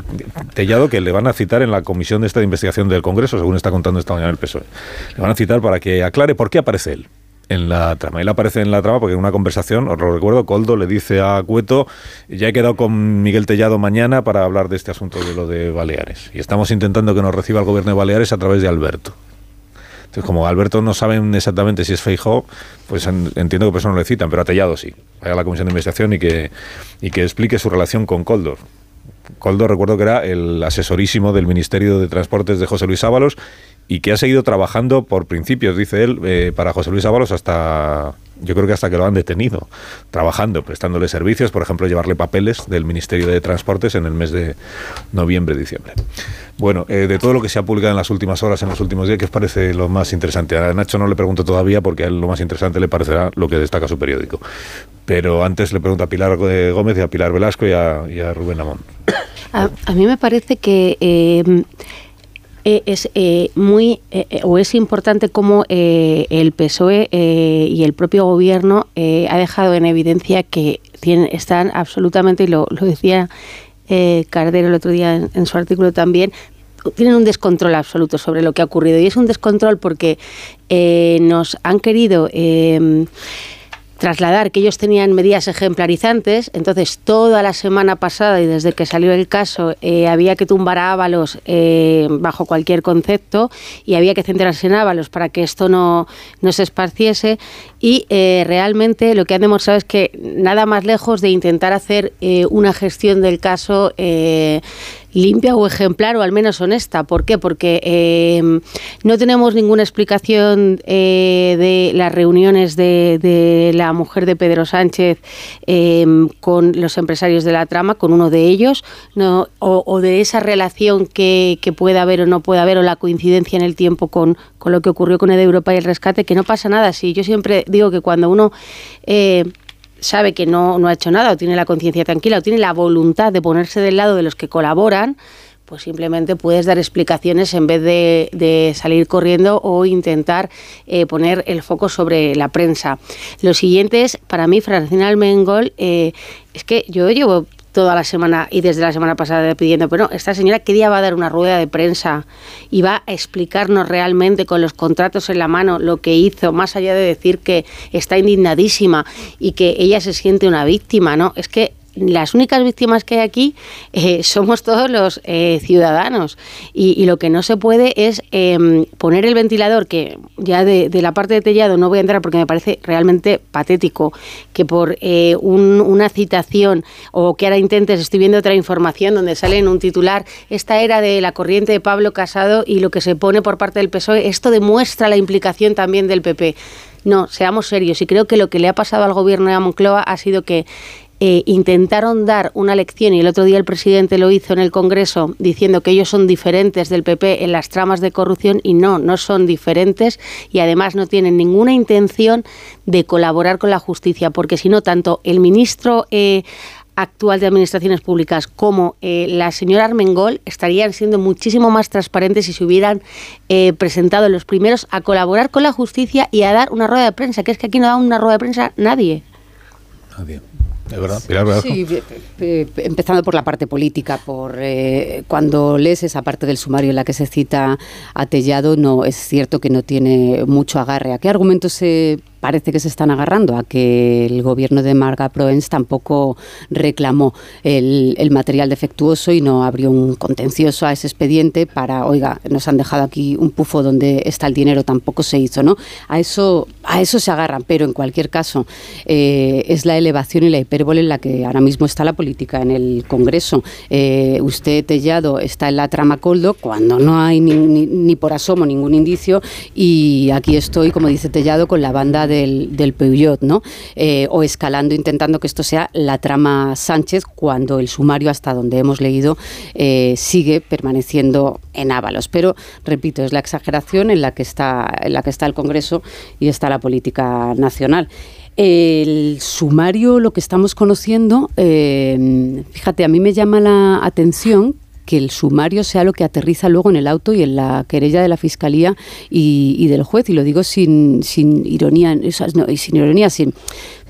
Tellado que le van a citar en la comisión de esta investigación del Congreso, según está contando esta mañana el PSOE. Le van a citar para que aclare por qué aparece él en la trama. Él aparece en la trama porque en una conversación, os lo recuerdo, Coldo le dice a Cueto, ya he quedado con Miguel Tellado mañana para hablar de este asunto de lo de Baleares. Y estamos intentando que nos reciba el gobierno de Baleares a través de Alberto. Entonces, como Alberto no saben exactamente si es Feijó, pues entiendo que por eso no le citan, pero a Tellado sí. Vaya a la comisión de investigación y que, y que explique su relación con Coldo. Coldo, recuerdo que era el asesorísimo del Ministerio de Transportes de José Luis Ábalos y que ha seguido trabajando por principios, dice él, eh, para José Luis Ábalos hasta, yo creo que hasta que lo han detenido, trabajando, prestándole servicios, por ejemplo, llevarle papeles del Ministerio de Transportes en el mes de noviembre, diciembre. Bueno, eh, de todo lo que se ha publicado en las últimas horas, en los últimos días, ¿qué os parece lo más interesante? A Nacho no le pregunto todavía porque a él lo más interesante le parecerá lo que destaca su periódico. Pero antes le pregunto a Pilar Gómez y a Pilar Velasco y a, Rubén Amón. A, mí me parece que... Eh, eh, es eh, muy eh, o es importante cómo el PSOE y el propio gobierno ha dejado en evidencia que tienen, están absolutamente, y lo, decía Cardero el otro día en, su artículo también, tienen un descontrol absoluto sobre lo que ha ocurrido. Y es un descontrol porque nos han querido trasladar que ellos tenían medidas ejemplarizantes, entonces toda la semana pasada y desde que salió el caso eh, había que tumbar a Ábalos eh, bajo cualquier concepto y había que centrarse en Ábalos para que esto no, no se esparciese y eh, realmente lo que han demostrado es que nada más lejos de intentar hacer una gestión del caso limpia o ejemplar o al menos honesta. ¿Por qué? Porque eh, no tenemos ninguna explicación eh, de las reuniones de, la mujer de Pedro Sánchez eh, con los empresarios de la trama, con uno de ellos, no, o, de esa relación que, que puede haber o no puede haber, o la coincidencia en el tiempo con, con lo que ocurrió con el de Europa y el rescate, que no pasa nada. Si yo siempre digo que cuando uno sabe que no, no ha hecho nada o tiene la conciencia tranquila o tiene la voluntad de ponerse del lado de los que colaboran, pues simplemente puedes dar explicaciones en vez de, salir corriendo o intentar eh, poner el foco sobre la prensa. Lo siguiente es, para mí, Francina Almengol, eh, es que yo llevo toda la semana y desde la semana pasada pidiendo, pero no, esta señora qué día va a dar una rueda de prensa y va a explicarnos realmente con los contratos en la mano lo que hizo, más allá de decir que está indignadísima y que ella se siente una víctima, ¿no? Es que las únicas víctimas que hay aquí eh, somos todos los eh, ciudadanos y, lo que no se puede es em, poner el ventilador, que ya de, la parte de Tellado no voy a entrar porque me parece realmente patético que por eh, una citación o que ahora intentes, estoy viendo otra información donde sale en un titular, esta era de la corriente de Pablo Casado y lo que se pone por parte del PSOE, esto demuestra la implicación también del PP. No, seamos serios y creo que lo que le ha pasado al gobierno de Moncloa ha sido que eh, intentaron dar una lección y el otro día el presidente lo hizo en el Congreso diciendo que ellos son diferentes del PP en las tramas de corrupción y no, no son diferentes y además no tienen ninguna intención de colaborar con la justicia porque si no, tanto el ministro... Eh, actual de Administraciones Públicas como eh, la señora Armengol estarían siendo muchísimo más transparentes si se hubieran presentado los primeros a colaborar con la justicia y a dar una rueda de prensa, que es que aquí no da una rueda de prensa nadie. Nadie verdad, Sí, empezando por la parte política, por eh, cuando lees esa parte del sumario en la que se cita a Tellado, no es cierto que no tiene mucho agarre. ¿A qué argumentos se parece que se están agarrando a que el gobierno de Marga Proens tampoco reclamó el, material defectuoso y no abrió un contencioso a ese expediente para, oiga, nos han dejado aquí un pufo donde está el dinero, tampoco se hizo, ¿no? A eso, a eso se agarran, pero en cualquier caso eh, es la elevación y la hipérbole en la que ahora mismo está la política en el Congreso. Eh, usted, Tellado, está en la trama Coldo cuando no hay ni, ni, por asomo ningún indicio y aquí estoy, como dice Tellado, con la banda del, del ¿no? Eh, o escalando, intentando que esto sea la trama Sánchez, cuando el sumario, hasta donde hemos leído, eh, sigue permaneciendo en Ábalos. Pero, repito, es la exageración en la que está, en la que está el Congreso y está la política nacional. El sumario, lo que estamos conociendo, eh, fíjate, a mí me llama la atención que el sumario sea lo que aterriza luego en el auto y en la querella de la fiscalía y, del juez. Y lo digo sin, sin ironía, no, sin ironía, sin,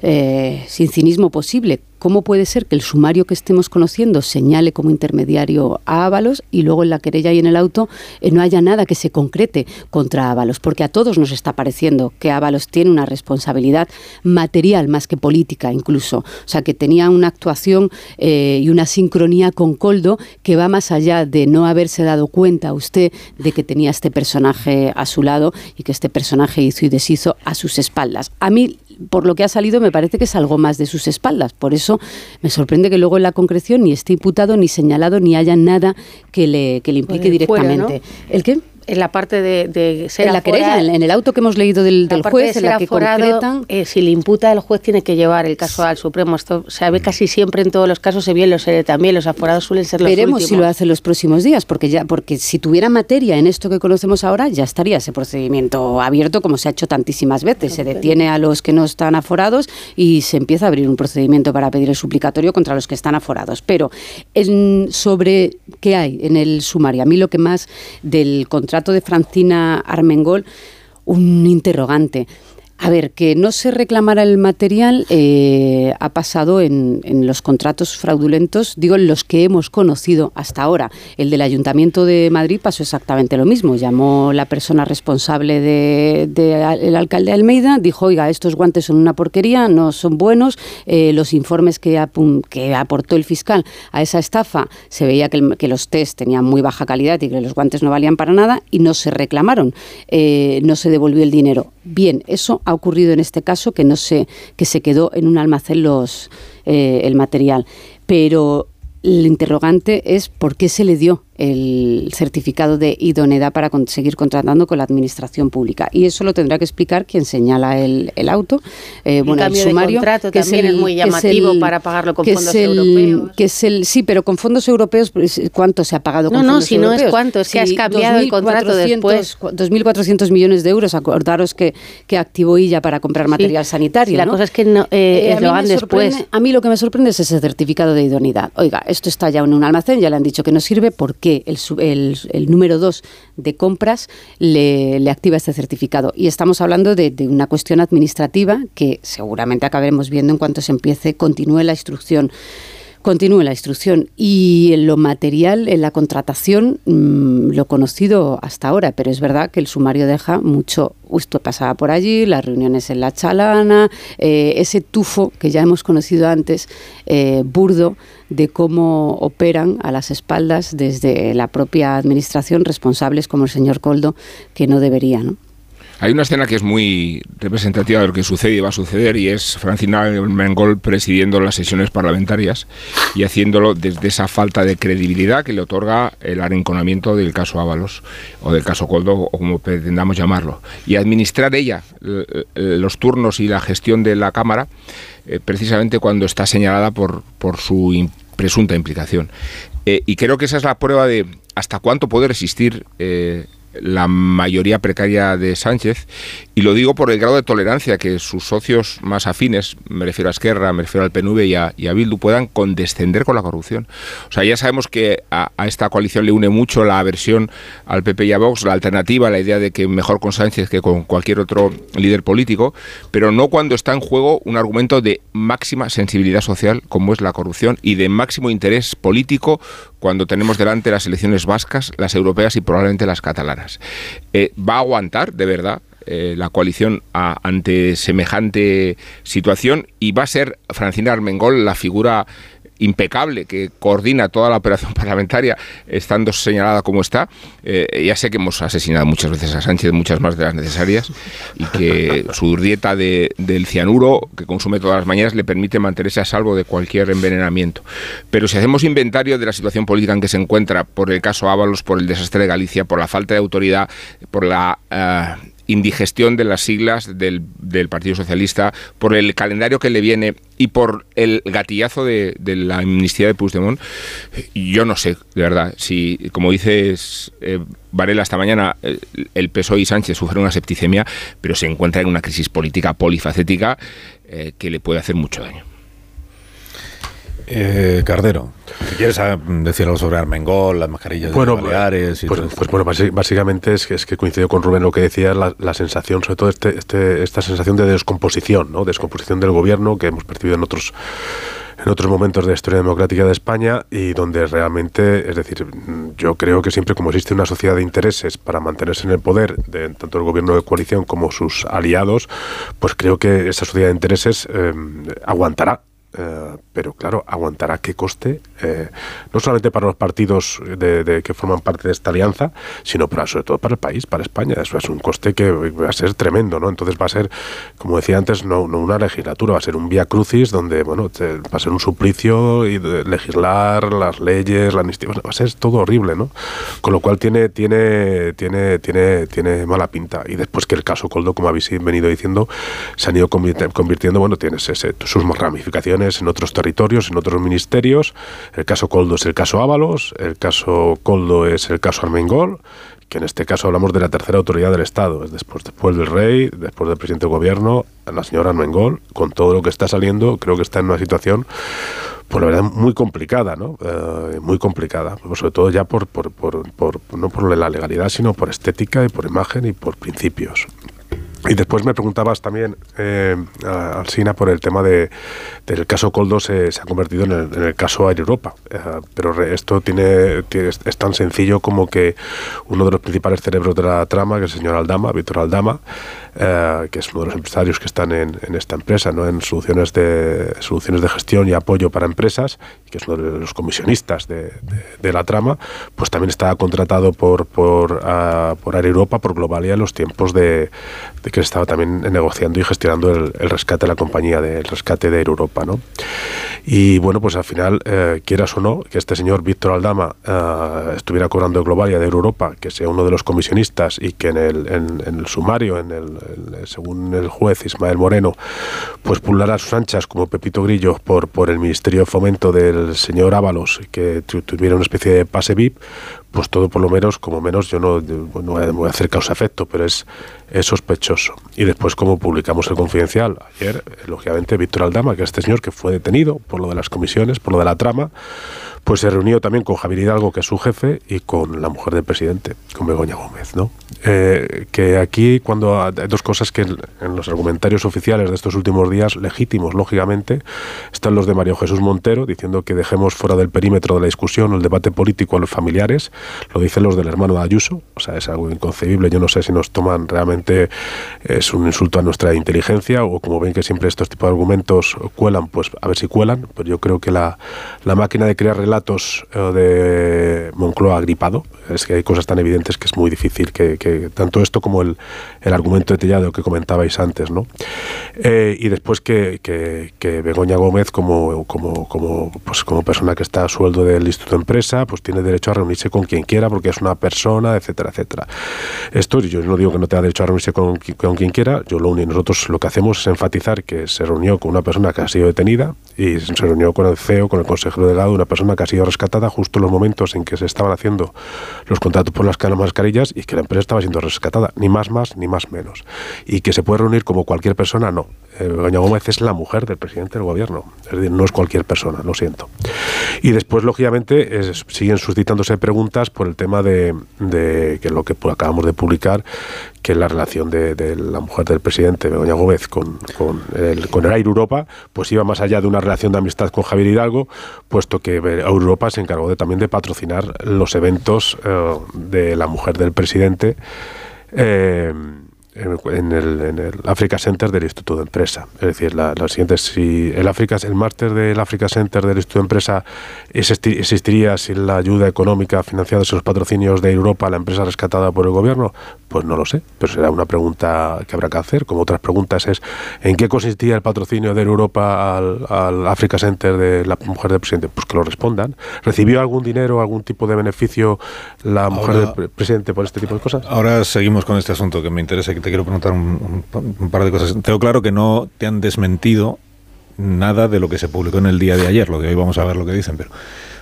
eh, sin cinismo posible. ¿Cómo puede ser que el sumario que estemos conociendo señale como intermediario a Ábalos y luego en la querella y en el auto eh, no haya nada que se concrete contra Ábalos? Porque a todos nos está pareciendo que Ábalos tiene una responsabilidad material más que política incluso. O sea, que tenía una actuación eh, y una sincronía con Coldo que va más allá de no haberse dado cuenta usted de que tenía este personaje a su lado y que este personaje hizo y deshizo a sus espaldas. A mí por lo que ha salido, me parece que es algo más de sus espaldas. Por eso me sorprende que luego en la concreción ni esté imputado, ni señalado, ni haya nada que le, que le implique fuera, directamente. ¿no? ¿El qué? En la parte de, de ser En la querella, aforado- en, en el auto que hemos leído del, del juez, de en la que aforado, concretan... eh, si le imputa el juez tiene que llevar el caso al Supremo. Esto se ve casi siempre en todos los casos, se ve los eh, también los aforados suelen ser los Veremos últimos. si lo hace en los próximos días, porque ya, porque si tuviera materia en esto que conocemos ahora, ya estaría ese procedimiento abierto, como se ha hecho tantísimas veces. Se detiene a los que no están aforados y se empieza a abrir un procedimiento para pedir el suplicatorio contra los que están aforados. Pero en- sobre qué hay en el sumario, a mí lo que más del contrato de Francina Armengol, un interrogante. A ver, que no se reclamara el material eh, ha pasado en, en los contratos fraudulentos, digo, en los que hemos conocido hasta ahora. El del Ayuntamiento de Madrid pasó exactamente lo mismo. Llamó la persona responsable del de, el alcalde Almeida, dijo, oiga, estos guantes son una porquería, no son buenos. Eh, los informes que, apun- que aportó el fiscal a esa estafa se veía que los test tenían muy baja calidad y que los guantes no valían para nada y no se reclamaron, eh, no se devolvió el dinero. Bien, eso ha ocurrido en este caso que no se que se quedó en un almacén los eh, el material, pero el interrogante es por qué se le dio el certificado de idoneidad para con- seguir contratando con la administración pública. Y eso lo tendrá que explicar quien señala el, el auto. Eh, El bueno, el cambio de sumario. contrato que también es muy que llamativo para pagarlo con fondos el- europeos. Que es el, sí, pero con fondos europeos, pues, ¿cuánto se ha pagado No, con no, fondos si no es europeos? cuánto, es que has cambiado el contrato 2.400, después. 2.400 millones de euros. Acordaros que, que activó ella para comprar material sanitario. Sí, la ¿no? cosa es que no, eh, Eh, lo después. A mí lo que me sorprende es ese certificado de idoneidad. Oiga, esto está ya en un almacén, ya le han dicho que no sirve, ¿por qué el, número 2 de compras le, activa este certificado? Y estamos hablando de, una cuestión administrativa que seguramente acabaremos viendo en cuanto se empiece, continúe la instrucción. Continúe la instrucción. Y en lo material, en la contratación, mm, lo conocido hasta ahora, pero es verdad que el sumario deja mucho. Esto pasaba por allí, las reuniones en la chalana, eh, ese tufo que ya hemos conocido antes, eh, burdo, de cómo operan a las espaldas desde la propia administración responsables como el señor Coldo, que no debería, ¿no? Hay una escena que es muy representativa de lo que sucede y va a suceder y es Francina Mengol presidiendo las sesiones parlamentarias y haciéndolo desde esa falta de credibilidad que le otorga el arrinconamiento del caso Ábalos o del caso Coldo o como pretendamos llamarlo. Y administrar ella los turnos y la gestión de la Cámara eh, precisamente cuando está señalada por, por su presunta implicación. Eh, y creo que esa es la prueba de hasta cuánto puede resistir eh, la mayoría precaria de Sánchez y lo digo por el grado de tolerancia que sus socios más afines, me refiero a Esquerra, me refiero al PNV y a, y a Bildu, puedan condescender con la corrupción. O sea, ya sabemos que a, a esta coalición le une mucho la aversión al PP y a Vox, la alternativa, la idea de que mejor con Sánchez que con cualquier otro líder político, pero no cuando está en juego un argumento de máxima sensibilidad social como es la corrupción y de máximo interés político cuando tenemos delante las elecciones vascas, las europeas y probablemente las catalanas. Eh, ¿Va a aguantar, de verdad, eh, la coalición a- ante semejante situación y va a ser Francina Armengol la figura impecable que coordina toda la operación parlamentaria estando señalada como está. Eh, ya sé que hemos asesinado muchas veces a Sánchez, muchas más de las necesarias, y que su dieta de- del cianuro que consume todas las mañanas le permite mantenerse a salvo de cualquier envenenamiento. Pero si hacemos inventario de la situación política en que se encuentra por el caso Ábalos, por el desastre de Galicia, por la falta de autoridad, por la... eh, indigestión de las siglas del, del, Partido Socialista, por el calendario que le viene y por el gatillazo de, la amnistía de Puigdemont, yo no sé, de verdad, si, como dices, eh, Varela, esta mañana eh, el PSOE y Sánchez sufren una septicemia, pero se encuentra en una crisis política polifacética eh, que le puede hacer mucho daño. Eh, Cardero, si quieres ah, decir algo sobre Armengol, las mascarillas bueno, de Baleares. Y pues, pues, bueno, básicamente es que, es que coincido con Rubén lo que decía, la, la sensación, sobre todo este, este, esta sensación de descomposición, ¿no? descomposición del gobierno que hemos percibido en otros en otros momentos de la historia democrática de España y donde realmente, es decir, yo creo que siempre como existe una sociedad de intereses para mantenerse en el poder, de tanto el gobierno de coalición como sus aliados, pues creo que esa sociedad de intereses eh, aguantará eh, pero claro, aguantará qué coste, eh, no solamente para los partidos de, de, que forman parte de esta alianza, sino para, sobre todo para el país, para España. Eso es un coste que va a ser tremendo, ¿no? Entonces va a ser, como decía antes, no, no una legislatura, va a ser un vía crucis donde, bueno, va a ser un suplicio y legislar las leyes, la amnistía, va a ser todo horrible, ¿no? Con lo cual tiene, tiene, tiene, tiene, tiene mala pinta. Y después que el caso Coldo, como habéis venido diciendo, se han ido convirtiendo, bueno, tienes ese, sus ramificaciones en otros territorios, en otros ministerios. El caso Coldo es el caso Ábalos, el caso Coldo es el caso Armengol, que en este caso hablamos de la tercera autoridad del Estado, es después, después del rey, después del presidente del gobierno, la señora Armengol, con todo lo que está saliendo, creo que está en una situación pues la verdad muy complicada, ¿no? Eh, muy complicada, sobre todo ya por, por, por, no por la legalidad, sino por estética y por imagen y por principios. Y después me preguntabas también, eh, por el tema de, del caso Coldo se, se ha convertido en el, caso Air Europa. Eh, pero esto tiene, es tan sencillo como que uno de los principales cerebros de la trama, que es el señor Aldama, Víctor Aldama, eh, que es uno de los empresarios que están en, en, esta empresa, ¿no? en soluciones de, soluciones de gestión y apoyo para empresas, que es uno de los comisionistas de, de, de la trama, pues también está contratado por, por, uh, por Air Europa, por Globalia, en los tiempos de, de que estaba también negociando y gestionando el, el rescate de la compañía, del rescate de Air Europa. ¿no? Y bueno, pues al final, eh, quieras o no, que este señor Víctor Aldama eh, estuviera cobrando Globalia de Air Europa, que sea uno de los comisionistas y que en el, en, en el sumario, en el, según el juez Ismael Moreno, pues pulara sus anchas como Pepito Grillo por, por el Ministerio de Fomento del señor Ábalos, que tuviera una especie de pase VIP, pues todo por lo menos, como menos, yo no, voy a hacer causa-efecto, pero es, es, sospechoso. Y después, como publicamos el confidencial, ayer, lógicamente, Víctor Aldama, que es este señor que fue detenido por lo de las comisiones, por lo de la trama, pues se reunió también con Javier Hidalgo, que es su jefe, y con la mujer del presidente, con Begoña Gómez, ¿no? Eh, que aquí, cuando hay dos cosas que en, los argumentarios oficiales de estos últimos días, legítimos, lógicamente, están los de Mario Jesús Montero, diciendo que dejemos fuera del perímetro de la discusión el debate político a los familiares, lo dicen los del hermano Ayuso, o sea, es algo inconcebible, yo no sé si nos toman realmente, es un insulto a nuestra inteligencia, o como ven que siempre estos tipos de argumentos cuelan, pues a ver si cuelan, pero yo creo que la, la máquina de crear eh, de Moncloa gripado. Es que hay cosas tan evidentes que es muy difícil que, que tanto esto como el, el argumento detallado que comentabais antes, ¿no? Eh, y después que, que, que, Begoña Gómez, como, como, como, pues como persona que está a sueldo del Instituto de Empresa, pues tiene derecho a reunirse con quien quiera porque es una persona, etcétera, etcétera. Esto yo no digo que no tenga derecho a reunirse con, con quien quiera, yo lo único, nosotros lo que hacemos es enfatizar que se reunió con una persona que ha sido detenida y se reunió con el CEO, con el consejero delegado, una persona que ha sido rescatada justo en los momentos en que se estaban haciendo los contratos por las mascarillas y que la empresa estaba siendo rescatada, ni más más ni más menos. Y que se puede reunir como cualquier persona, no. Eh, Doña Gómez es la mujer del presidente del gobierno, es decir, no es cualquier persona, lo siento. Y después, lógicamente, es, siguen suscitándose preguntas por el tema de, que lo que acabamos de publicar, que la relación de, la mujer del presidente, Begoña Gómez, con, con, el, Air Europa, pues iba más allá de una relación de amistad con Javier Hidalgo, puesto que Europa se encargó de, también de patrocinar los eventos eh, de la mujer del presidente. Eh, en el, en el Africa Center del Instituto de Empresa. Es decir, la, la siguiente, si el África, el máster del Africa Center del Instituto de Empresa existiría sin la ayuda económica financiada de los patrocinios de Europa a la empresa rescatada por el gobierno, pues no lo sé, pero será una pregunta que habrá que hacer. Como otras preguntas es, ¿en qué consistía el patrocinio de Europa al, al Africa Center de la mujer del presidente? Pues que lo respondan. ¿Recibió algún dinero, algún tipo de beneficio la mujer ahora, del presidente por este tipo de cosas? Ahora seguimos con este asunto que me interesa te quiero preguntar un, un- par de cosas. Tengo claro que no te han desmentido nada de lo que se publicó en el día de ayer, lo de hoy vamos a ver lo que dicen, pero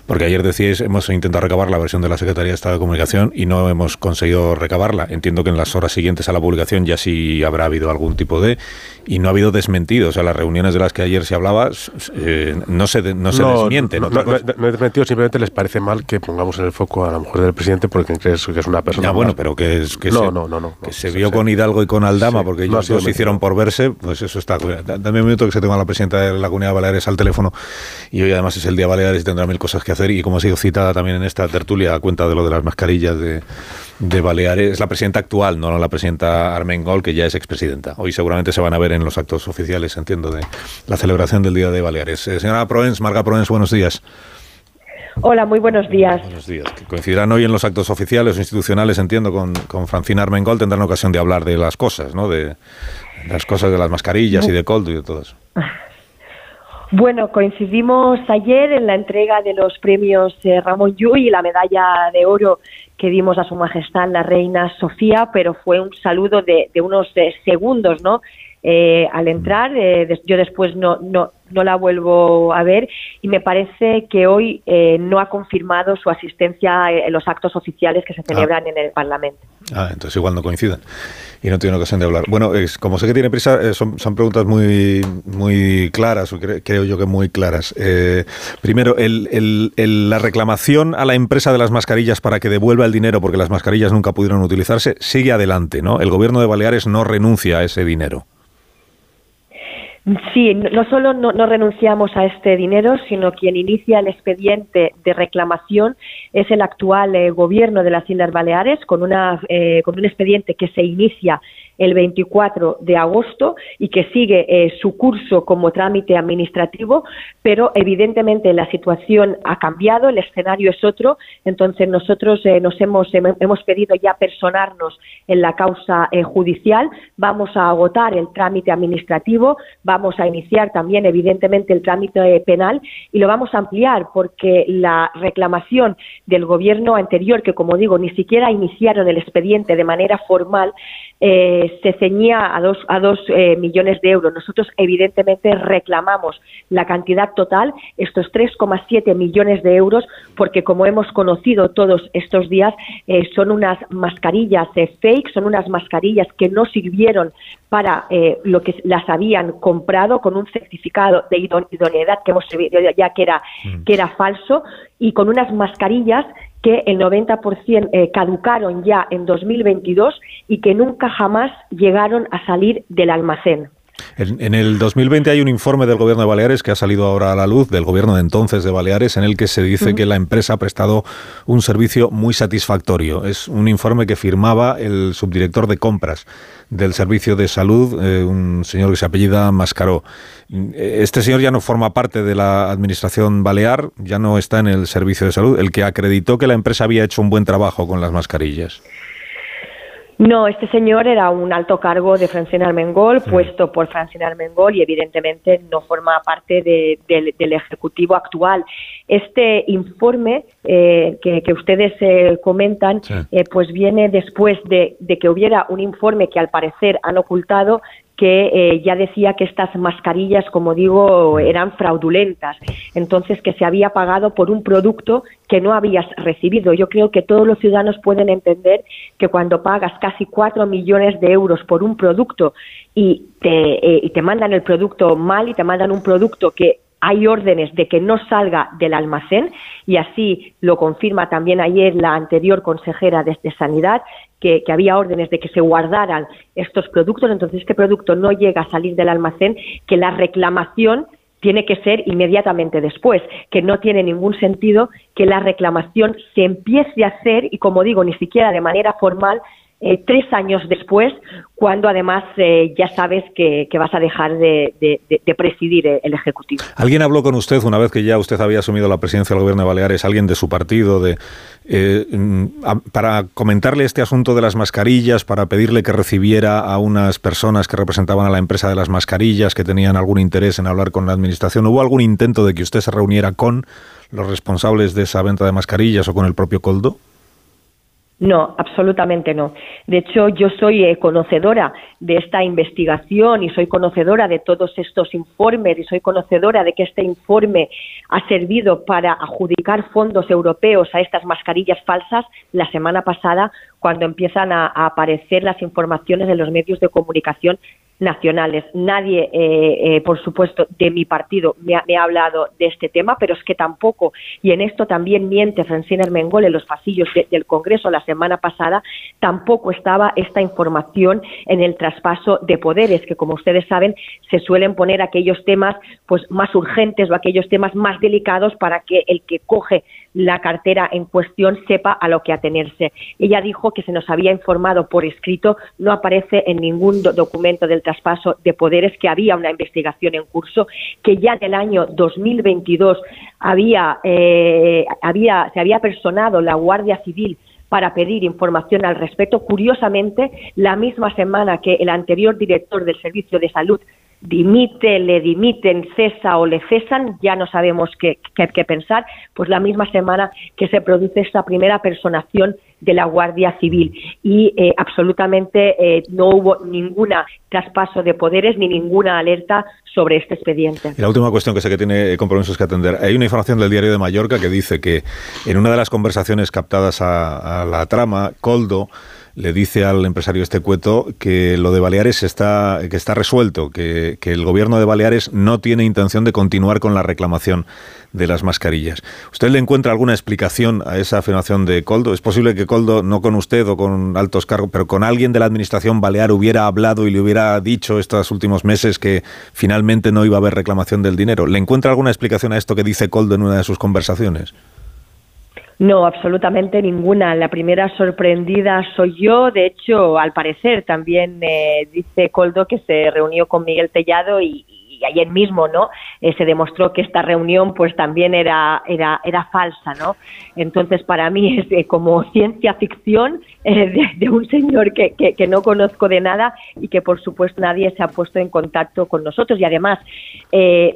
porque ayer decíais, hemos intentado recabar la versión de la Secretaría de Estado de Comunicación y no hemos conseguido recabarla. Entiendo que en las horas siguientes a la publicación ya sí habrá habido algún tipo de... Y no ha habido desmentidos. O sea, las reuniones de las que ayer se hablaba eh, no se, de- no se desmienten. No, no, cosa- no, no he desmentido, simplemente les parece mal que pongamos en el foco a la mujer del presidente porque crees que es una persona. Ya, bueno, pero que, es, que no, se, no, no, no, que se vio con Hidalgo y con Aldama, porque ellos dos se hicieron por verse, pues eso está. Da- Dame un minuto que se tenga la presidenta de la Comunidad de Baleares al teléfono y hoy además es el día de Baleares y tendrá mil cosas que hacer y como ha sido citada también en esta tertulia a cuenta de lo de las mascarillas de, de Baleares, es la presidenta actual, no la presidenta Armengol, que ya es expresidenta. Hoy seguramente se van a ver en los actos oficiales, entiendo, de la celebración del Día de Baleares. Eh, señora Proens, Marga Proens, buenos días. Hola, muy buenos días. Buenos días. Que coincidirán hoy en los actos oficiales o institucionales, entiendo, con, con Francina Armengol, tendrán ocasión de hablar de las cosas, ¿no? De las cosas de las mascarillas y de Coldo y de todo eso. Bueno, coincidimos ayer en la entrega de los premios eh, Ramón Llull y la medalla de oro que dimos a Su Majestad la Reina Sofía, pero fue un saludo de, de unos eh, segundos, ¿no? Eh, al entrar, eh, yo después no, no, no la vuelvo a ver y me parece que hoy eh, no ha confirmado su asistencia en los actos oficiales que se celebran en el Parlamento. Ah, entonces igual no coinciden y no tienen ocasión de hablar. Bueno, es, como sé que tiene prisa, eh, son, son preguntas muy, muy claras, o cre- creo yo que muy claras. Eh, primero, el, el- el- la reclamación a la empresa de las mascarillas para que devuelva el dinero, porque las mascarillas nunca pudieron utilizarse, sigue adelante, ¿no? El gobierno de Baleares no renuncia a ese dinero. Sí, no solo no, no renunciamos a este dinero, sino quien inicia el expediente de reclamación es el actual eh, gobierno de las Islas Baleares con, una, eh, con un expediente que se inicia el 24 de agosto y que sigue eh, su curso como trámite administrativo, pero evidentemente la situación ha cambiado, el escenario es otro, entonces nosotros eh, nos hemos, hem- hemos pedido ya personarnos en la causa eh, judicial, vamos a agotar el trámite administrativo, vamos a iniciar también evidentemente el trámite eh, penal y lo vamos a ampliar porque la reclamación del gobierno anterior, que como digo, ni siquiera iniciaron el expediente de manera formal, eh, se ceñía a dos, a dos eh, millones de euros. Nosotros, evidentemente, reclamamos la cantidad total, estos 3,7 millones de euros, porque como hemos conocido todos estos días, eh, son unas mascarillas eh, fake, son unas mascarillas que no sirvieron para eh, lo que las habían comprado con un certificado de ido- idoneidad que hemos sabido ya que era, que era falso y con unas mascarillas que el 90% eh, caducaron ya en 2022 y que nunca jamás llegaron a salir del almacén. En, en el 2020 hay un informe del gobierno de Baleares que ha salido ahora a la luz, del gobierno de entonces de Baleares, en el que se dice que la empresa ha prestado un servicio muy satisfactorio. Es un informe que firmaba el subdirector de compras del servicio de salud, eh, un señor que se apellida Mascaró. Este señor ya no forma parte de la administración balear, ya no está en el servicio de salud, el que acreditó que la empresa había hecho un buen trabajo con las mascarillas. No, este señor era un alto cargo de Francina Armengol, puesto por Francina Armengol y evidentemente no forma parte de- del, del Ejecutivo actual. Este informe eh, que, que ustedes eh, comentan, eh, pues viene después de, de que hubiera un informe que al parecer han ocultado que eh, ya decía que estas mascarillas, como digo, eran fraudulentas. Entonces, que se había pagado por un producto que no habías recibido. Yo creo que todos los ciudadanos pueden entender que cuando pagas casi cuatro millones de euros por un producto y te, eh, y te mandan el producto mal y te mandan un producto que hay órdenes de que no salga del almacén y así lo confirma también ayer la anterior consejera de, Sanidad, que, que había órdenes de que se guardaran estos productos, entonces este producto no llega a salir del almacén, que la reclamación tiene que ser inmediatamente después, que no tiene ningún sentido que la reclamación se empiece a hacer y, como digo, ni siquiera de manera formal, eh, tres años después, cuando además eh, ya sabes que, vas a dejar de, presidir el Ejecutivo. ¿Alguien habló con usted una vez que ya usted había asumido la presidencia del gobierno de Baleares, alguien de su partido, de, eh, mm, para comentarle este asunto de las mascarillas, para pedirle que recibiera a unas personas que representaban a la empresa de las mascarillas, que tenían algún interés en hablar con la administración? ¿Hubo algún intento de que usted se reuniera con los responsables de esa venta de mascarillas o con el propio Coldo? No, absolutamente no. De hecho, yo soy eh, conocedora de esta investigación y soy conocedora de todos estos informes y soy conocedora de que este informe ha servido para adjudicar fondos europeos a estas mascarillas falsas la semana pasada cuando empiezan a, a aparecer las informaciones en los medios de comunicación nacionales. Nadie, eh, eh, por supuesto, de mi partido me ha, me ha, hablado de este tema, pero es que tampoco, y en esto también miente Francina Armengol en los pasillos de, del Congreso la semana pasada, tampoco estaba esta información en el traspaso de poderes, que como ustedes saben, se suelen poner aquellos temas pues más urgentes o aquellos temas más delicados para que el que coge la cartera en cuestión sepa a lo que atenerse. Ella dijo que se nos había informado por escrito, no aparece en ningún do documento del traspaso de poderes que había una investigación en curso, que ya en el año 2022 había, eh, había, se había personado la Guardia Civil para pedir información al respecto. Curiosamente, la misma semana que el anterior director del Servicio de Salud dimite, le dimiten, cesa o le cesan, ya no sabemos qué, qué, qué, pensar, pues la misma semana que se produce esta primera personación de la Guardia Civil y eh, absolutamente eh, no hubo ningún traspaso de poderes ni ninguna alerta sobre este expediente. Y la última cuestión que sé que tiene compromisos que atender. Hay una información del diario de Mallorca que dice que en una de las conversaciones captadas a la trama, Coldo le dice al empresario este cueto que lo de Baleares está, que está resuelto, que, que, el gobierno de Baleares no tiene intención de continuar con la reclamación de las mascarillas. ¿Usted le encuentra alguna explicación a esa afirmación de Coldo? ¿Es posible que Coldo, no con usted o con altos cargos, pero con alguien de la administración balear hubiera hablado y le hubiera dicho estos últimos meses que finalmente no iba a haber reclamación del dinero? ¿Le encuentra alguna explicación a esto que dice Coldo en una de sus conversaciones? No, absolutamente ninguna. La primera sorprendida soy yo. De hecho, al parecer también eh, dice Coldo que se reunió con Miguel Tellado y, y ayer mismo, ¿no? Eh, se demostró que esta reunión, pues también era era era falsa, ¿no? Entonces, para mí es eh, como ciencia ficción eh, de, un señor que, que, que, no conozco de nada y que, por supuesto, nadie se ha puesto en contacto con nosotros. Y además,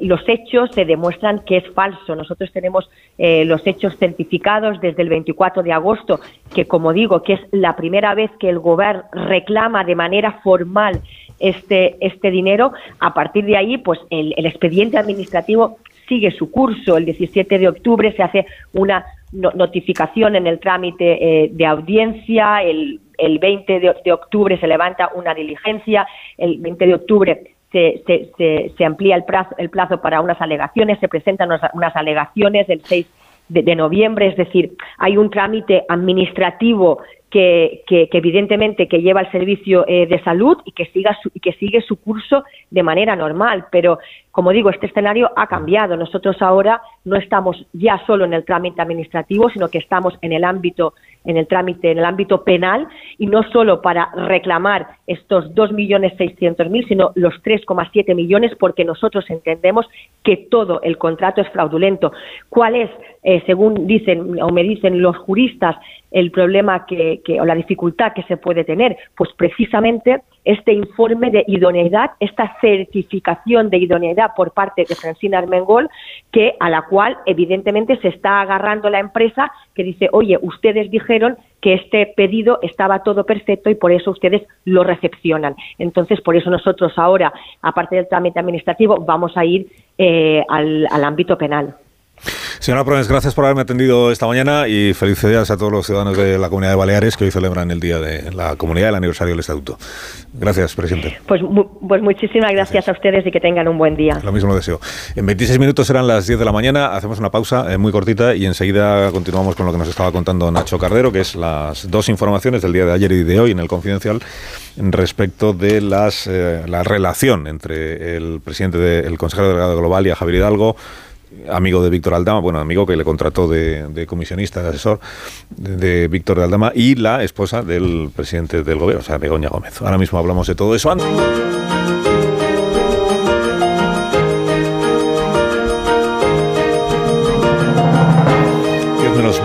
los hechos se demuestran que es falso. Nosotros tenemos los hechos certificados desde el 24 de agosto, que, como digo, que es la primera vez que el gobierno reclama de manera formal este, este dinero. A partir de ahí, pues el, el expediente administrativo sigue su curso. El 17 de octubre se hace una no, notificación en el trámite eh, de audiencia. El, el 20 de, octubre se levanta una diligencia. El 20 de octubre se, amplía el plazo, para unas alegaciones. Se presentan unas, alegaciones el 6 de, de, noviembre. Es decir, hay un trámite administrativo que, evidentemente que lleva el servicio eh, de salud y que siga su, y que sigue su curso de manera normal. Pero como digo este escenario ha cambiado. Nosotros ahora no estamos ya solo en el trámite administrativo sino que estamos en el ámbito en el trámite en el ámbito penal. Y no solo para reclamar estos dos millones seiscientos mil sino los 3,7 millones porque nosotros entendemos que todo el contrato es fraudulento. Cuál es eh, según dicen o me dicen los juristas el problema que, que, o la dificultad que se puede tener? Pues precisamente este informe de idoneidad, esta certificación de idoneidad por parte de Francina Armengol, que a la cual evidentemente se está agarrando la empresa que dice, oye, ustedes dijeron que este pedido estaba todo perfecto y por eso ustedes lo recepcionan. Entonces, por eso nosotros ahora, aparte del trámite administrativo, vamos a ir eh, al, al ámbito penal. Señora Prones, gracias por haberme atendido esta mañana y felicidades a todos los ciudadanos de la Comunidad de Baleares que hoy celebran el Día de la Comunidad, el aniversario del Estatuto. Gracias, presidente. Pues, pues muchísimas gracias, gracias, a ustedes y que tengan un buen día. Lo mismo deseo. En 26 minutos serán las 10 de la mañana, hacemos una pausa eh, muy cortita y enseguida continuamos con lo que nos estaba contando Nacho Cardero, que es las dos informaciones del día de ayer y de hoy en el Confidencial respecto de las, eh, la relación entre el presidente del de, consejero delegado global y a Javier Hidalgo, amigo de Víctor Aldama, bueno, amigo que le contrató de, de comisionista, de asesor de, de, Víctor de Aldama y la esposa del presidente del gobierno, o sea, Begoña Gómez. Ahora mismo hablamos de todo eso. Antes.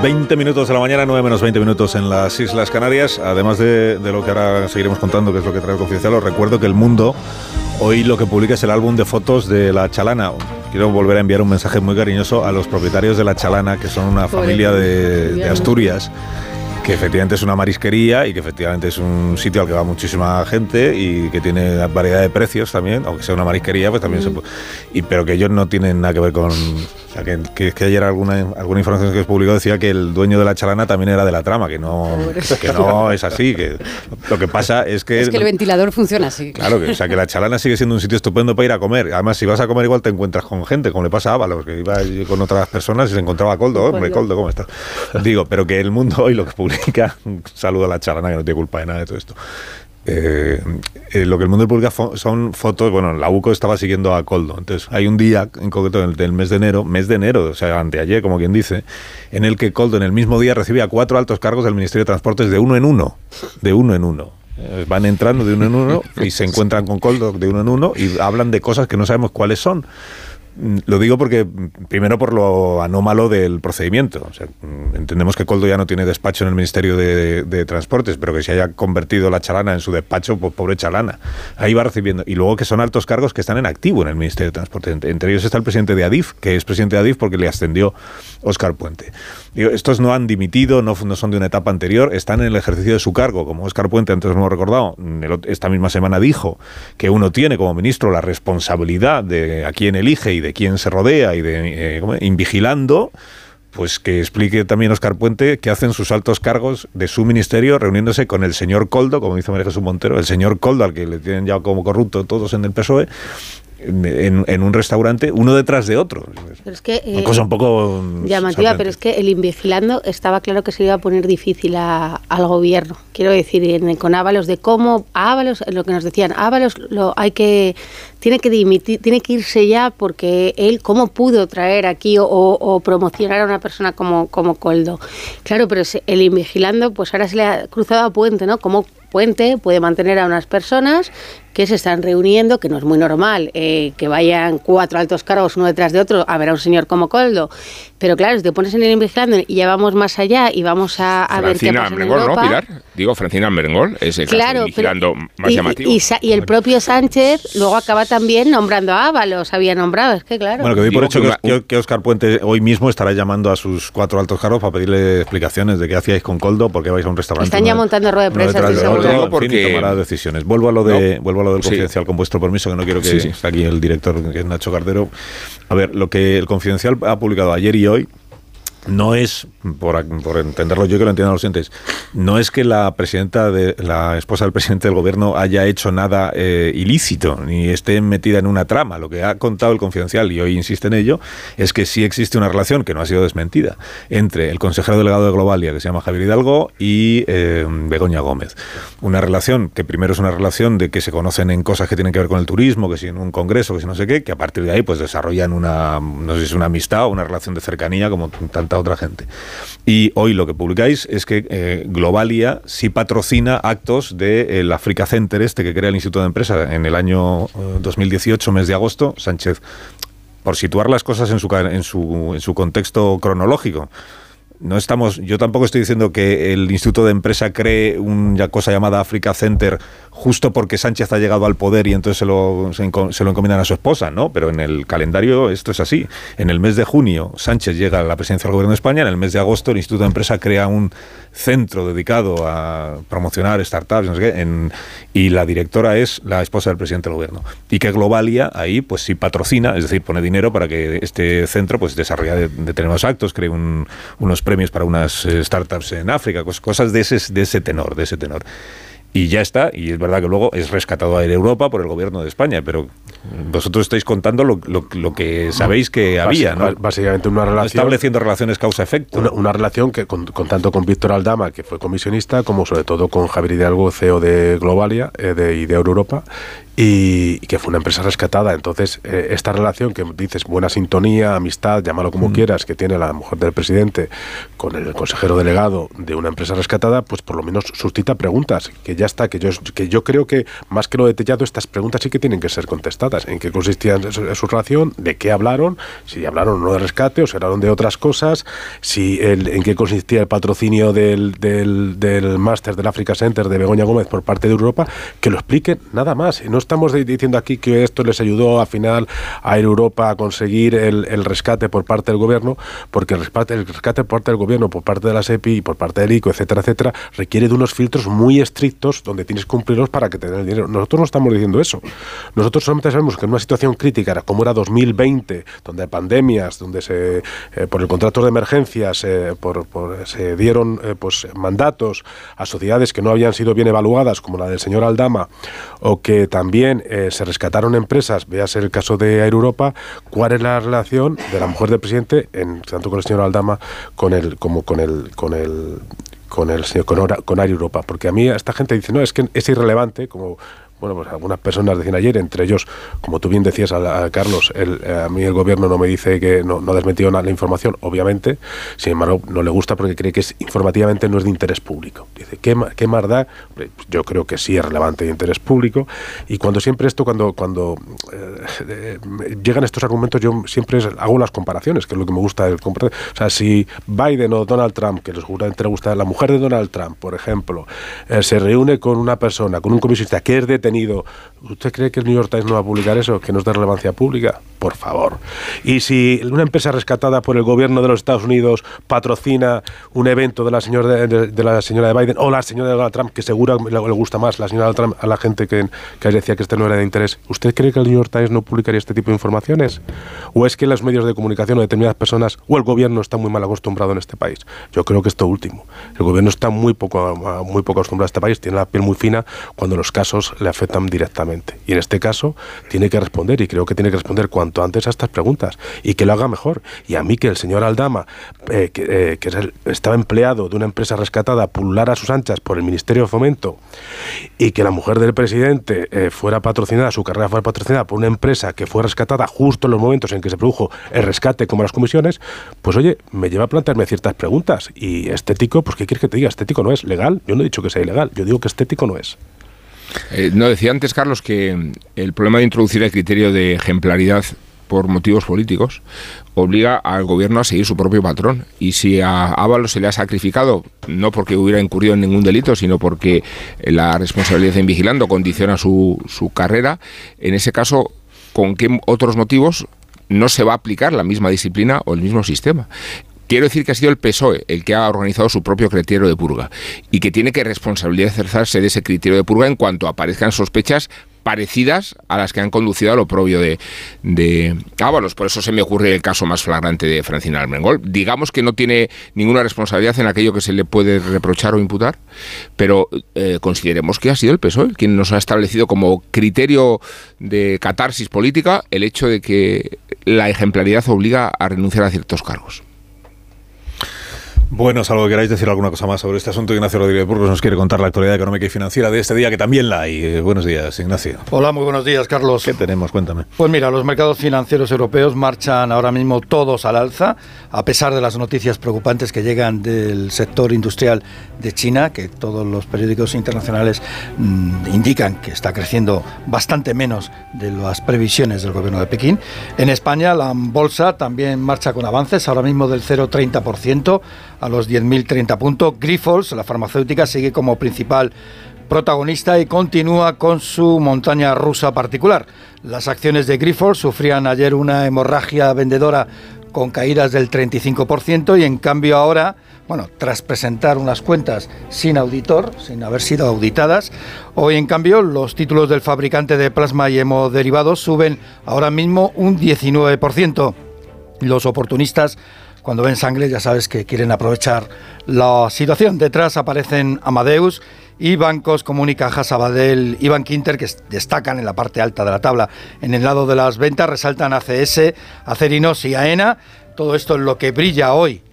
20 minutos de la mañana, 9 menos 20 minutos en las Islas Canarias. Además de, de, lo que ahora seguiremos contando, que es lo que trae el confidencial, os recuerdo que El Mundo hoy lo que publica es el álbum de fotos de La Chalana. Quiero volver a enviar un mensaje muy cariñoso a los propietarios de La Chalana, que son una familia de, de Asturias que efectivamente es una marisquería y que efectivamente es un sitio al que va muchísima gente y que tiene variedad de precios también, aunque sea una marisquería, pues también se puede. Y, pero que ellos no tienen nada que ver con. Sea, que, que, que ayer alguna, alguna información que se publicó decía que el dueño de la chalana también era de la trama, que no, que no es así. Que lo que pasa es que. Es que el ventilador funciona así. Claro, que, o sea, que la chalana sigue siendo un sitio estupendo para ir a comer. Además, si vas a comer, igual te encuentras con gente, como le pasa a Ábalos, que iba con otras personas y se encontraba Coldo. Hombre, Coldo, ¿cómo estás? Digo, pero que el mundo hoy lo que publica, un saludo a la chalana que no tiene culpa de nada de todo esto. Eh, eh, lo que el mundo publica fo- son fotos, bueno, la UCO estaba siguiendo a Coldo, entonces hay un día en concreto del, mes de enero, mes de enero, o sea, anteayer, como quien dice, en el que Coldo en el mismo día recibía cuatro altos cargos del Ministerio de Transportes de uno en uno, de uno en uno. Eh, Van entrando de uno en uno y se encuentran con Coldo de uno en uno y hablan de cosas que no sabemos cuáles son. Lo digo porque, primero, por lo anómalo del procedimiento. Entendemos que Coldo ya no tiene despacho en el Ministerio de, Transportes, pero que se haya convertido la chalana en su despacho, pues pobre chalana. Ahí va recibiendo. Y luego que son altos cargos que están en activo en el Ministerio de Transportes. Entre, ellos está el presidente de Adif, que es presidente de Adif porque le ascendió Óscar Puente. Estos no han dimitido, no, no son de una etapa anterior, están en el ejercicio de su cargo. Como Óscar Puente, antes hemos recordado, mm, esta misma semana dijo que uno tiene como ministro la responsabilidad de a quién elige y de quién se rodea y de eh, invigilando. Pues que explique también Óscar Puente que hacen sus altos cargos de su ministerio reuniéndose con el señor Coldo, como dice María Jesús Montero, el señor Coldo, al que le tienen ya como corrupto todos en el PSOE, en, un restaurante, uno detrás de otro. Pero es que, Una eh, cosa un poco mm, llamativa, pero es que el invigilando estaba claro que se le iba a poner difícil a- al gobierno. Quiero decir, en- con Ábalos, de cómo Ábalos, lo que nos decían, Ábalos lo hay que tiene que dimitir, tiene que irse ya porque él cómo pudo traer aquí o, o promocionar a una persona como, como Coldo. Claro, pero el invigilando, pues ahora se le ha cruzado a Puente, ¿no? Como Puente puede mantener a unas personas que se están reuniendo, que no es muy normal, eh, que vayan cuatro altos cargos uno detrás de otro a ver a un señor como Coldo. Pero claro, si te pones en el invigilando y ya vamos más allá y vamos a, a ver qué Francina pasa en Merengol, ¿no, Europa. Pilar? Digo, Francina Merengol es el caso Claro, vigilando pero- más y, llamativo. y Sa- y el propio Sánchez luego acaba también nombrando a Ábalos, había nombrado, es que claro. Bueno, que doy por hecho que que, que- Óscar Puente hoy mismo estará llamando a sus cuatro altos cargos para pedirle explicaciones de qué hacíais con Coldo, por qué vais a un restaurante. Están ya montando rueda de prensa, estoy de en fin, Porque- tomará decisiones. Vuelvo a lo de, No. vuelvo a lo del Sí. confidencial, con vuestro permiso, que no quiero que Sí, aquí el director, que es Nacho Cardero. A ver, lo que el confidencial ha publicado ayer y hoy no es, por, entenderlo yo que lo entiendan los oyentes, no es que la presidenta de la esposa del presidente del gobierno haya hecho nada eh, ilícito ni esté metida en una trama. Lo que ha contado el confidencial y hoy insiste en ello es que sí existe una relación que no ha sido desmentida entre el consejero delegado de Globalia que se llama Javier Hidalgo y eh, Begoña Gómez. Una relación que primero es una relación de que se conocen en cosas que tienen que ver con el turismo, que si en un congreso, que si no sé qué, que a partir de ahí pues desarrollan una no sé si es una amistad o una relación de cercanía como tanta otra gente. Y hoy lo que publicáis es que eh, Globalia sí patrocina actos del Africa Center este que crea el Instituto de Empresa en el año eh, 2018, mes de agosto. Sánchez, por situar las cosas en su, en su, en su contexto cronológico. No estamos, yo tampoco estoy diciendo que el Instituto de Empresa cree una cosa llamada Africa Center justo porque Sánchez ha llegado al poder y entonces se lo, se, se lo encomiendan a su esposa, ¿no? Pero en el calendario esto es así. En el mes de junio Sánchez llega a la presidencia del Gobierno de España, en el mes de agosto el Instituto de Empresa crea un centro dedicado a promocionar startups, en- y la directora es la esposa del presidente del Gobierno. Y que Globalia ahí pues sí patrocina, es decir, pone dinero para que este centro pues desarrolle de- determinados actos, cree un- unos premios para unas eh, startups en África, cos- cosas de ese, de ese tenor, de ese tenor. Y ya está, y es verdad que luego es rescatado a Europa por el gobierno de España, pero vosotros estáis contando lo, lo- lo que sabéis que había, ¿no? Básicamente una relación. estableciendo relaciones causa-efecto. Una, una relación que con, con tanto con Víctor Aldama, que fue comisionista, como sobre todo con Javier Hidalgo, CEO de Globalia eh, de, y de Europa, y, y que fue una empresa rescatada. Entonces, eh, esta relación que dices, buena sintonía, amistad, llámalo como quieras, que tiene la mujer del presidente con el consejero delegado de una empresa rescatada, pues por lo menos suscita preguntas que ya está, que yo, que yo creo que más que lo detallado, estas preguntas sí que tienen que ser contestadas. ¿En qué consistía su, su relación? ¿De qué hablaron? Si hablaron o no de rescate o se hablaron de otras cosas, si el, en qué consistía el patrocinio del, del, del máster del Africa Center de Begoña Gómez por parte de Europa, que lo expliquen nada más. No estamos diciendo aquí que esto les ayudó al final a Europa a conseguir el, rescate por parte del gobierno, porque el rescate, el rescate por parte del gobierno, por parte de la SEPI y por parte del ICO, etcétera, etcétera, requiere de unos filtros muy estrictos donde tienes que cumplirlos para que te el dinero. Nosotros no estamos diciendo eso. Nosotros solamente sabemos que en una situación crítica como era 2020, donde hay pandemias, donde se eh, por el contrato de emergencias eh, por, por- se dieron eh, pues mandatos a sociedades que no habían sido bien evaluadas, como la del señor Aldama, o que también eh, se rescataron empresas, véase el caso de Air Europa, ¿cuál es la relación de la mujer del presidente, en, tanto con el señor Aldama con el, como con el, con el con el señor con Air Europa? Porque a mí esta gente dice, no, es que es irrelevante, como bueno, pues algunas personas decían ayer, entre ellos, como tú bien decías, a, Carlos, el- eh, a mí el gobierno no me dice que no, no ha desmentido nada la información, obviamente, sin embargo, no le gusta porque cree que es informativamente no es de interés público. Dice, ¿qué, qué más da? Yo creo que sí es relevante de interés público y cuando siempre esto, cuando, cuando eh, eh, llegan estos argumentos, yo siempre hago las comparaciones, que es lo que me gusta del comparar. O sea, si Biden o Donald Trump, que les seguramente le gusta, la mujer de Donald Trump, por ejemplo, se reúne con una persona, con un comisionista que es detenido, ¿usted cree que el New York Times no va a publicar eso, que no es de relevancia pública? Por favor. Y si una empresa rescatada por el gobierno de los Estados Unidos patrocina un evento de la señora de, de- de la señora de Biden o la señora de Donald Trump, que seguro le, gusta más la señora de Trump a la gente que, que decía que este no era de interés, ¿usted cree que el New York Times no publicaría este tipo de informaciones? ¿O es que los medios de comunicación o determinadas personas o el gobierno está muy mal acostumbrado en este país? Yo creo que esto último. El gobierno está muy poco, muy poco acostumbrado a este país, tiene la piel muy fina cuando los casos le afectan directamente. Y en este caso tiene que responder y creo que tiene que responder cuanto antes a estas preguntas y que lo haga mejor. Y a mí que el señor Aldama, eh, que, eh, estaba empleado de una empresa rescatada, pululara a sus anchas por el Ministerio de Fomento y que la mujer del presidente eh, fuera patrocinada, su carrera fuera patrocinada por una empresa que fue rescatada justo en los momentos en que se produjo el rescate como las comisiones, pues oye, me lleva a plantearme ciertas preguntas. Y estético, pues ¿qué quieres que te diga? Estético no es legal. Yo no he dicho que sea ilegal, yo digo que estético no es. Eh, no, decía antes, Carlos, que el problema de introducir el criterio de ejemplaridad por motivos políticos obliga al gobierno a seguir su propio patrón. Y si a Ábalos se le ha sacrificado, no porque hubiera incurrido en ningún delito, sino porque la responsabilidad en vigilando condiciona su, su carrera, en ese caso, ¿con qué otros motivos no se va a aplicar la misma disciplina o el mismo sistema? Quiero decir que ha sido el PSOE el que ha organizado su propio criterio de purga y que tiene que responsabilizarse de ese criterio de purga en cuanto aparezcan sospechas parecidas a las que han conducido a lo propio de, de Ábalos. Por eso se me ocurre el caso más flagrante de Francina Almengol. Digamos que no tiene ninguna responsabilidad en aquello que se le puede reprochar o imputar, pero eh, consideremos que ha sido el PSOE quien nos ha establecido como criterio de catarsis política el hecho de que la ejemplaridad obliga a renunciar a ciertos cargos. Bueno, salvo que queráis decir alguna cosa más sobre este asunto, Ignacio Rodríguez Burgos nos quiere contar la actualidad económica y financiera de este día, que también la hay. Eh, buenos días, Ignacio. Hola, muy buenos días, Carlos. ¿Qué tenemos? Cuéntame. Pues mira, los mercados financieros europeos marchan ahora mismo todos al alza, a pesar de las noticias preocupantes que llegan del sector industrial de China, que todos los periódicos internacionales mmm, indican que está creciendo bastante menos de las previsiones del gobierno de Pekín. En España la bolsa también marcha con avances, ahora mismo del 0,30% a los 10.030 puntos. Grifols, la farmacéutica, sigue como principal protagonista y continúa con su montaña rusa particular. Las acciones de Grifols sufrían ayer una hemorragia vendedora con caídas del 35% y en cambio ahora, bueno, tras presentar unas cuentas sin auditor, sin haber sido auditadas, hoy en cambio los títulos del fabricante de plasma y hemoderivados suben ahora mismo un 19%. Los oportunistas cuando ven sangre ya sabes que quieren aprovechar la situación. Detrás aparecen Amadeus y bancos como Unicaja, Sabadell y Bankinter que destacan en la parte alta de la tabla. En el lado de las ventas resaltan ACS, Acerinos y AENA. Todo esto es lo que brilla hoy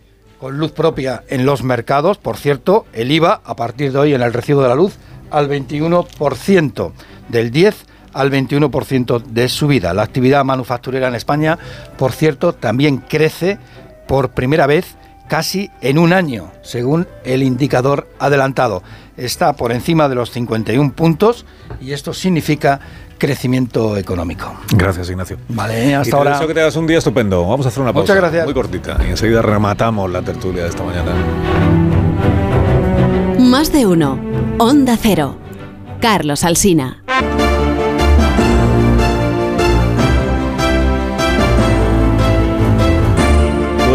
con luz propia en los mercados. Por cierto, el IVA a partir de hoy en el recibo de la luz al 21%, del 10 al 21% de subida. La actividad manufacturera en España, por cierto, también crece por primera vez casi en un año, según el indicador adelantado. Está por encima de los 51 puntos y esto significa crecimiento económico. Gracias, Ignacio. Vale, hasta y te ahora. deseo que tengas un día estupendo. Vamos a hacer una pausa. Muchas gracias. Muy cortita. Y enseguida rematamos la tertulia de esta mañana. Más de uno. Onda Cero. Carlos Alsina.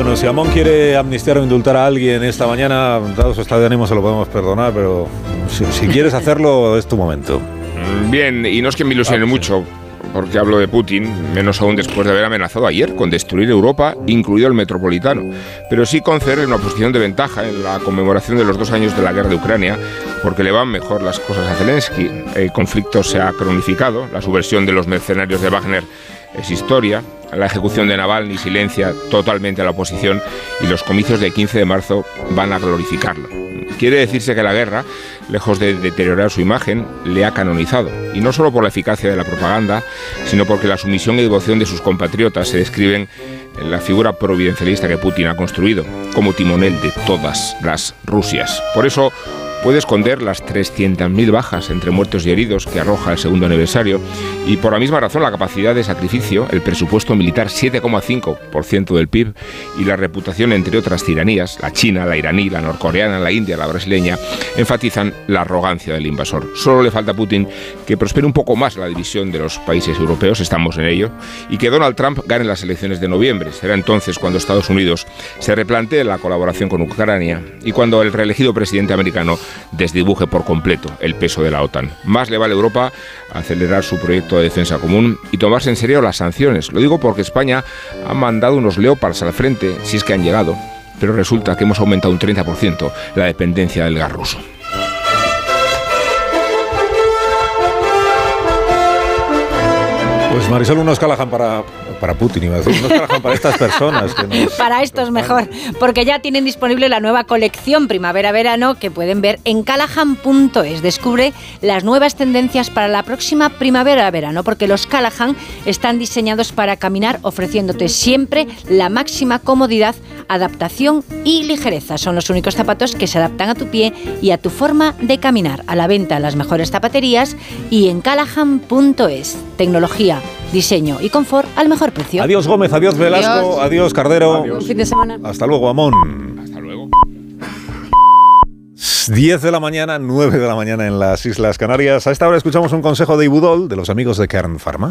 Bueno, si Amón quiere amnistiar o indultar a alguien esta mañana, dado su estado de ánimo, se lo podemos perdonar, pero si, si quieres hacerlo, es tu momento. Mm, Bien, y no es que me ilusione mucho, porque hablo de Putin, menos aún después de haber amenazado ayer con destruir Europa, incluido el metropolitano, pero sí concederle una posición de ventaja en la conmemoración de los dos años de la guerra de Ucrania, porque le van mejor las cosas a Zelensky. El conflicto se ha cronificado, la subversión de los mercenarios de Wagner es historia, la ejecución de Navalny silencia totalmente a la oposición y los comicios del 15 de marzo van a glorificarlo. Quiere decirse que la guerra, lejos de deteriorar su imagen, le ha canonizado. Y no solo por la eficacia de la propaganda, sino porque la sumisión y devoción de sus compatriotas se describen en la figura providencialista que Putin ha construido, como timonel de todas las Rusias. Por eso, puede esconder las 300.000 bajas entre muertos y heridos que arroja el segundo aniversario y por la misma razón la capacidad de sacrificio, el presupuesto militar 7,5% del PIB y la reputación entre otras tiranías, la china, la iraní, la norcoreana, la india, la brasileña, enfatizan la arrogancia del invasor. Solo le falta a Putin que prospere un poco más la división de los países europeos, estamos en ello, y que Donald Trump gane las elecciones de noviembre. Será entonces cuando Estados Unidos se replantee la colaboración con Ucrania y cuando el reelegido presidente americano desdibuje por completo el peso de la OTAN. Más le vale a Europa acelerar su proyecto de defensa común y tomarse en serio las sanciones. Lo digo porque España ha mandado unos leopards al frente, si es que han llegado, pero resulta que hemos aumentado un 30% la dependencia del gas ruso. Pues Marisol, unos Callahan para, para Putin, iba a decir, unos Callahan para estas personas. Que nos- Para esto es mejor, porque ya tienen disponible la nueva colección primavera-verano que pueden ver en callahan.es. Descubre las nuevas tendencias para la próxima primavera-verano, porque los Callahan están diseñados para caminar ofreciéndote siempre la máxima comodidad, adaptación y ligereza. Son los únicos zapatos que se adaptan a tu pie y a tu forma de caminar. A la venta en las mejores zapaterías y en callahan.es. Tecnología, diseño y confort al mejor precio. Adiós Gómez, adiós Velasco, adiós, Cardero. Buen fin de semana. Hasta luego, Amón. Hasta luego. 10 de la mañana, 9 de la mañana en las Islas Canarias. A esta hora escuchamos un consejo de Ibudol de los amigos de Kern Pharma.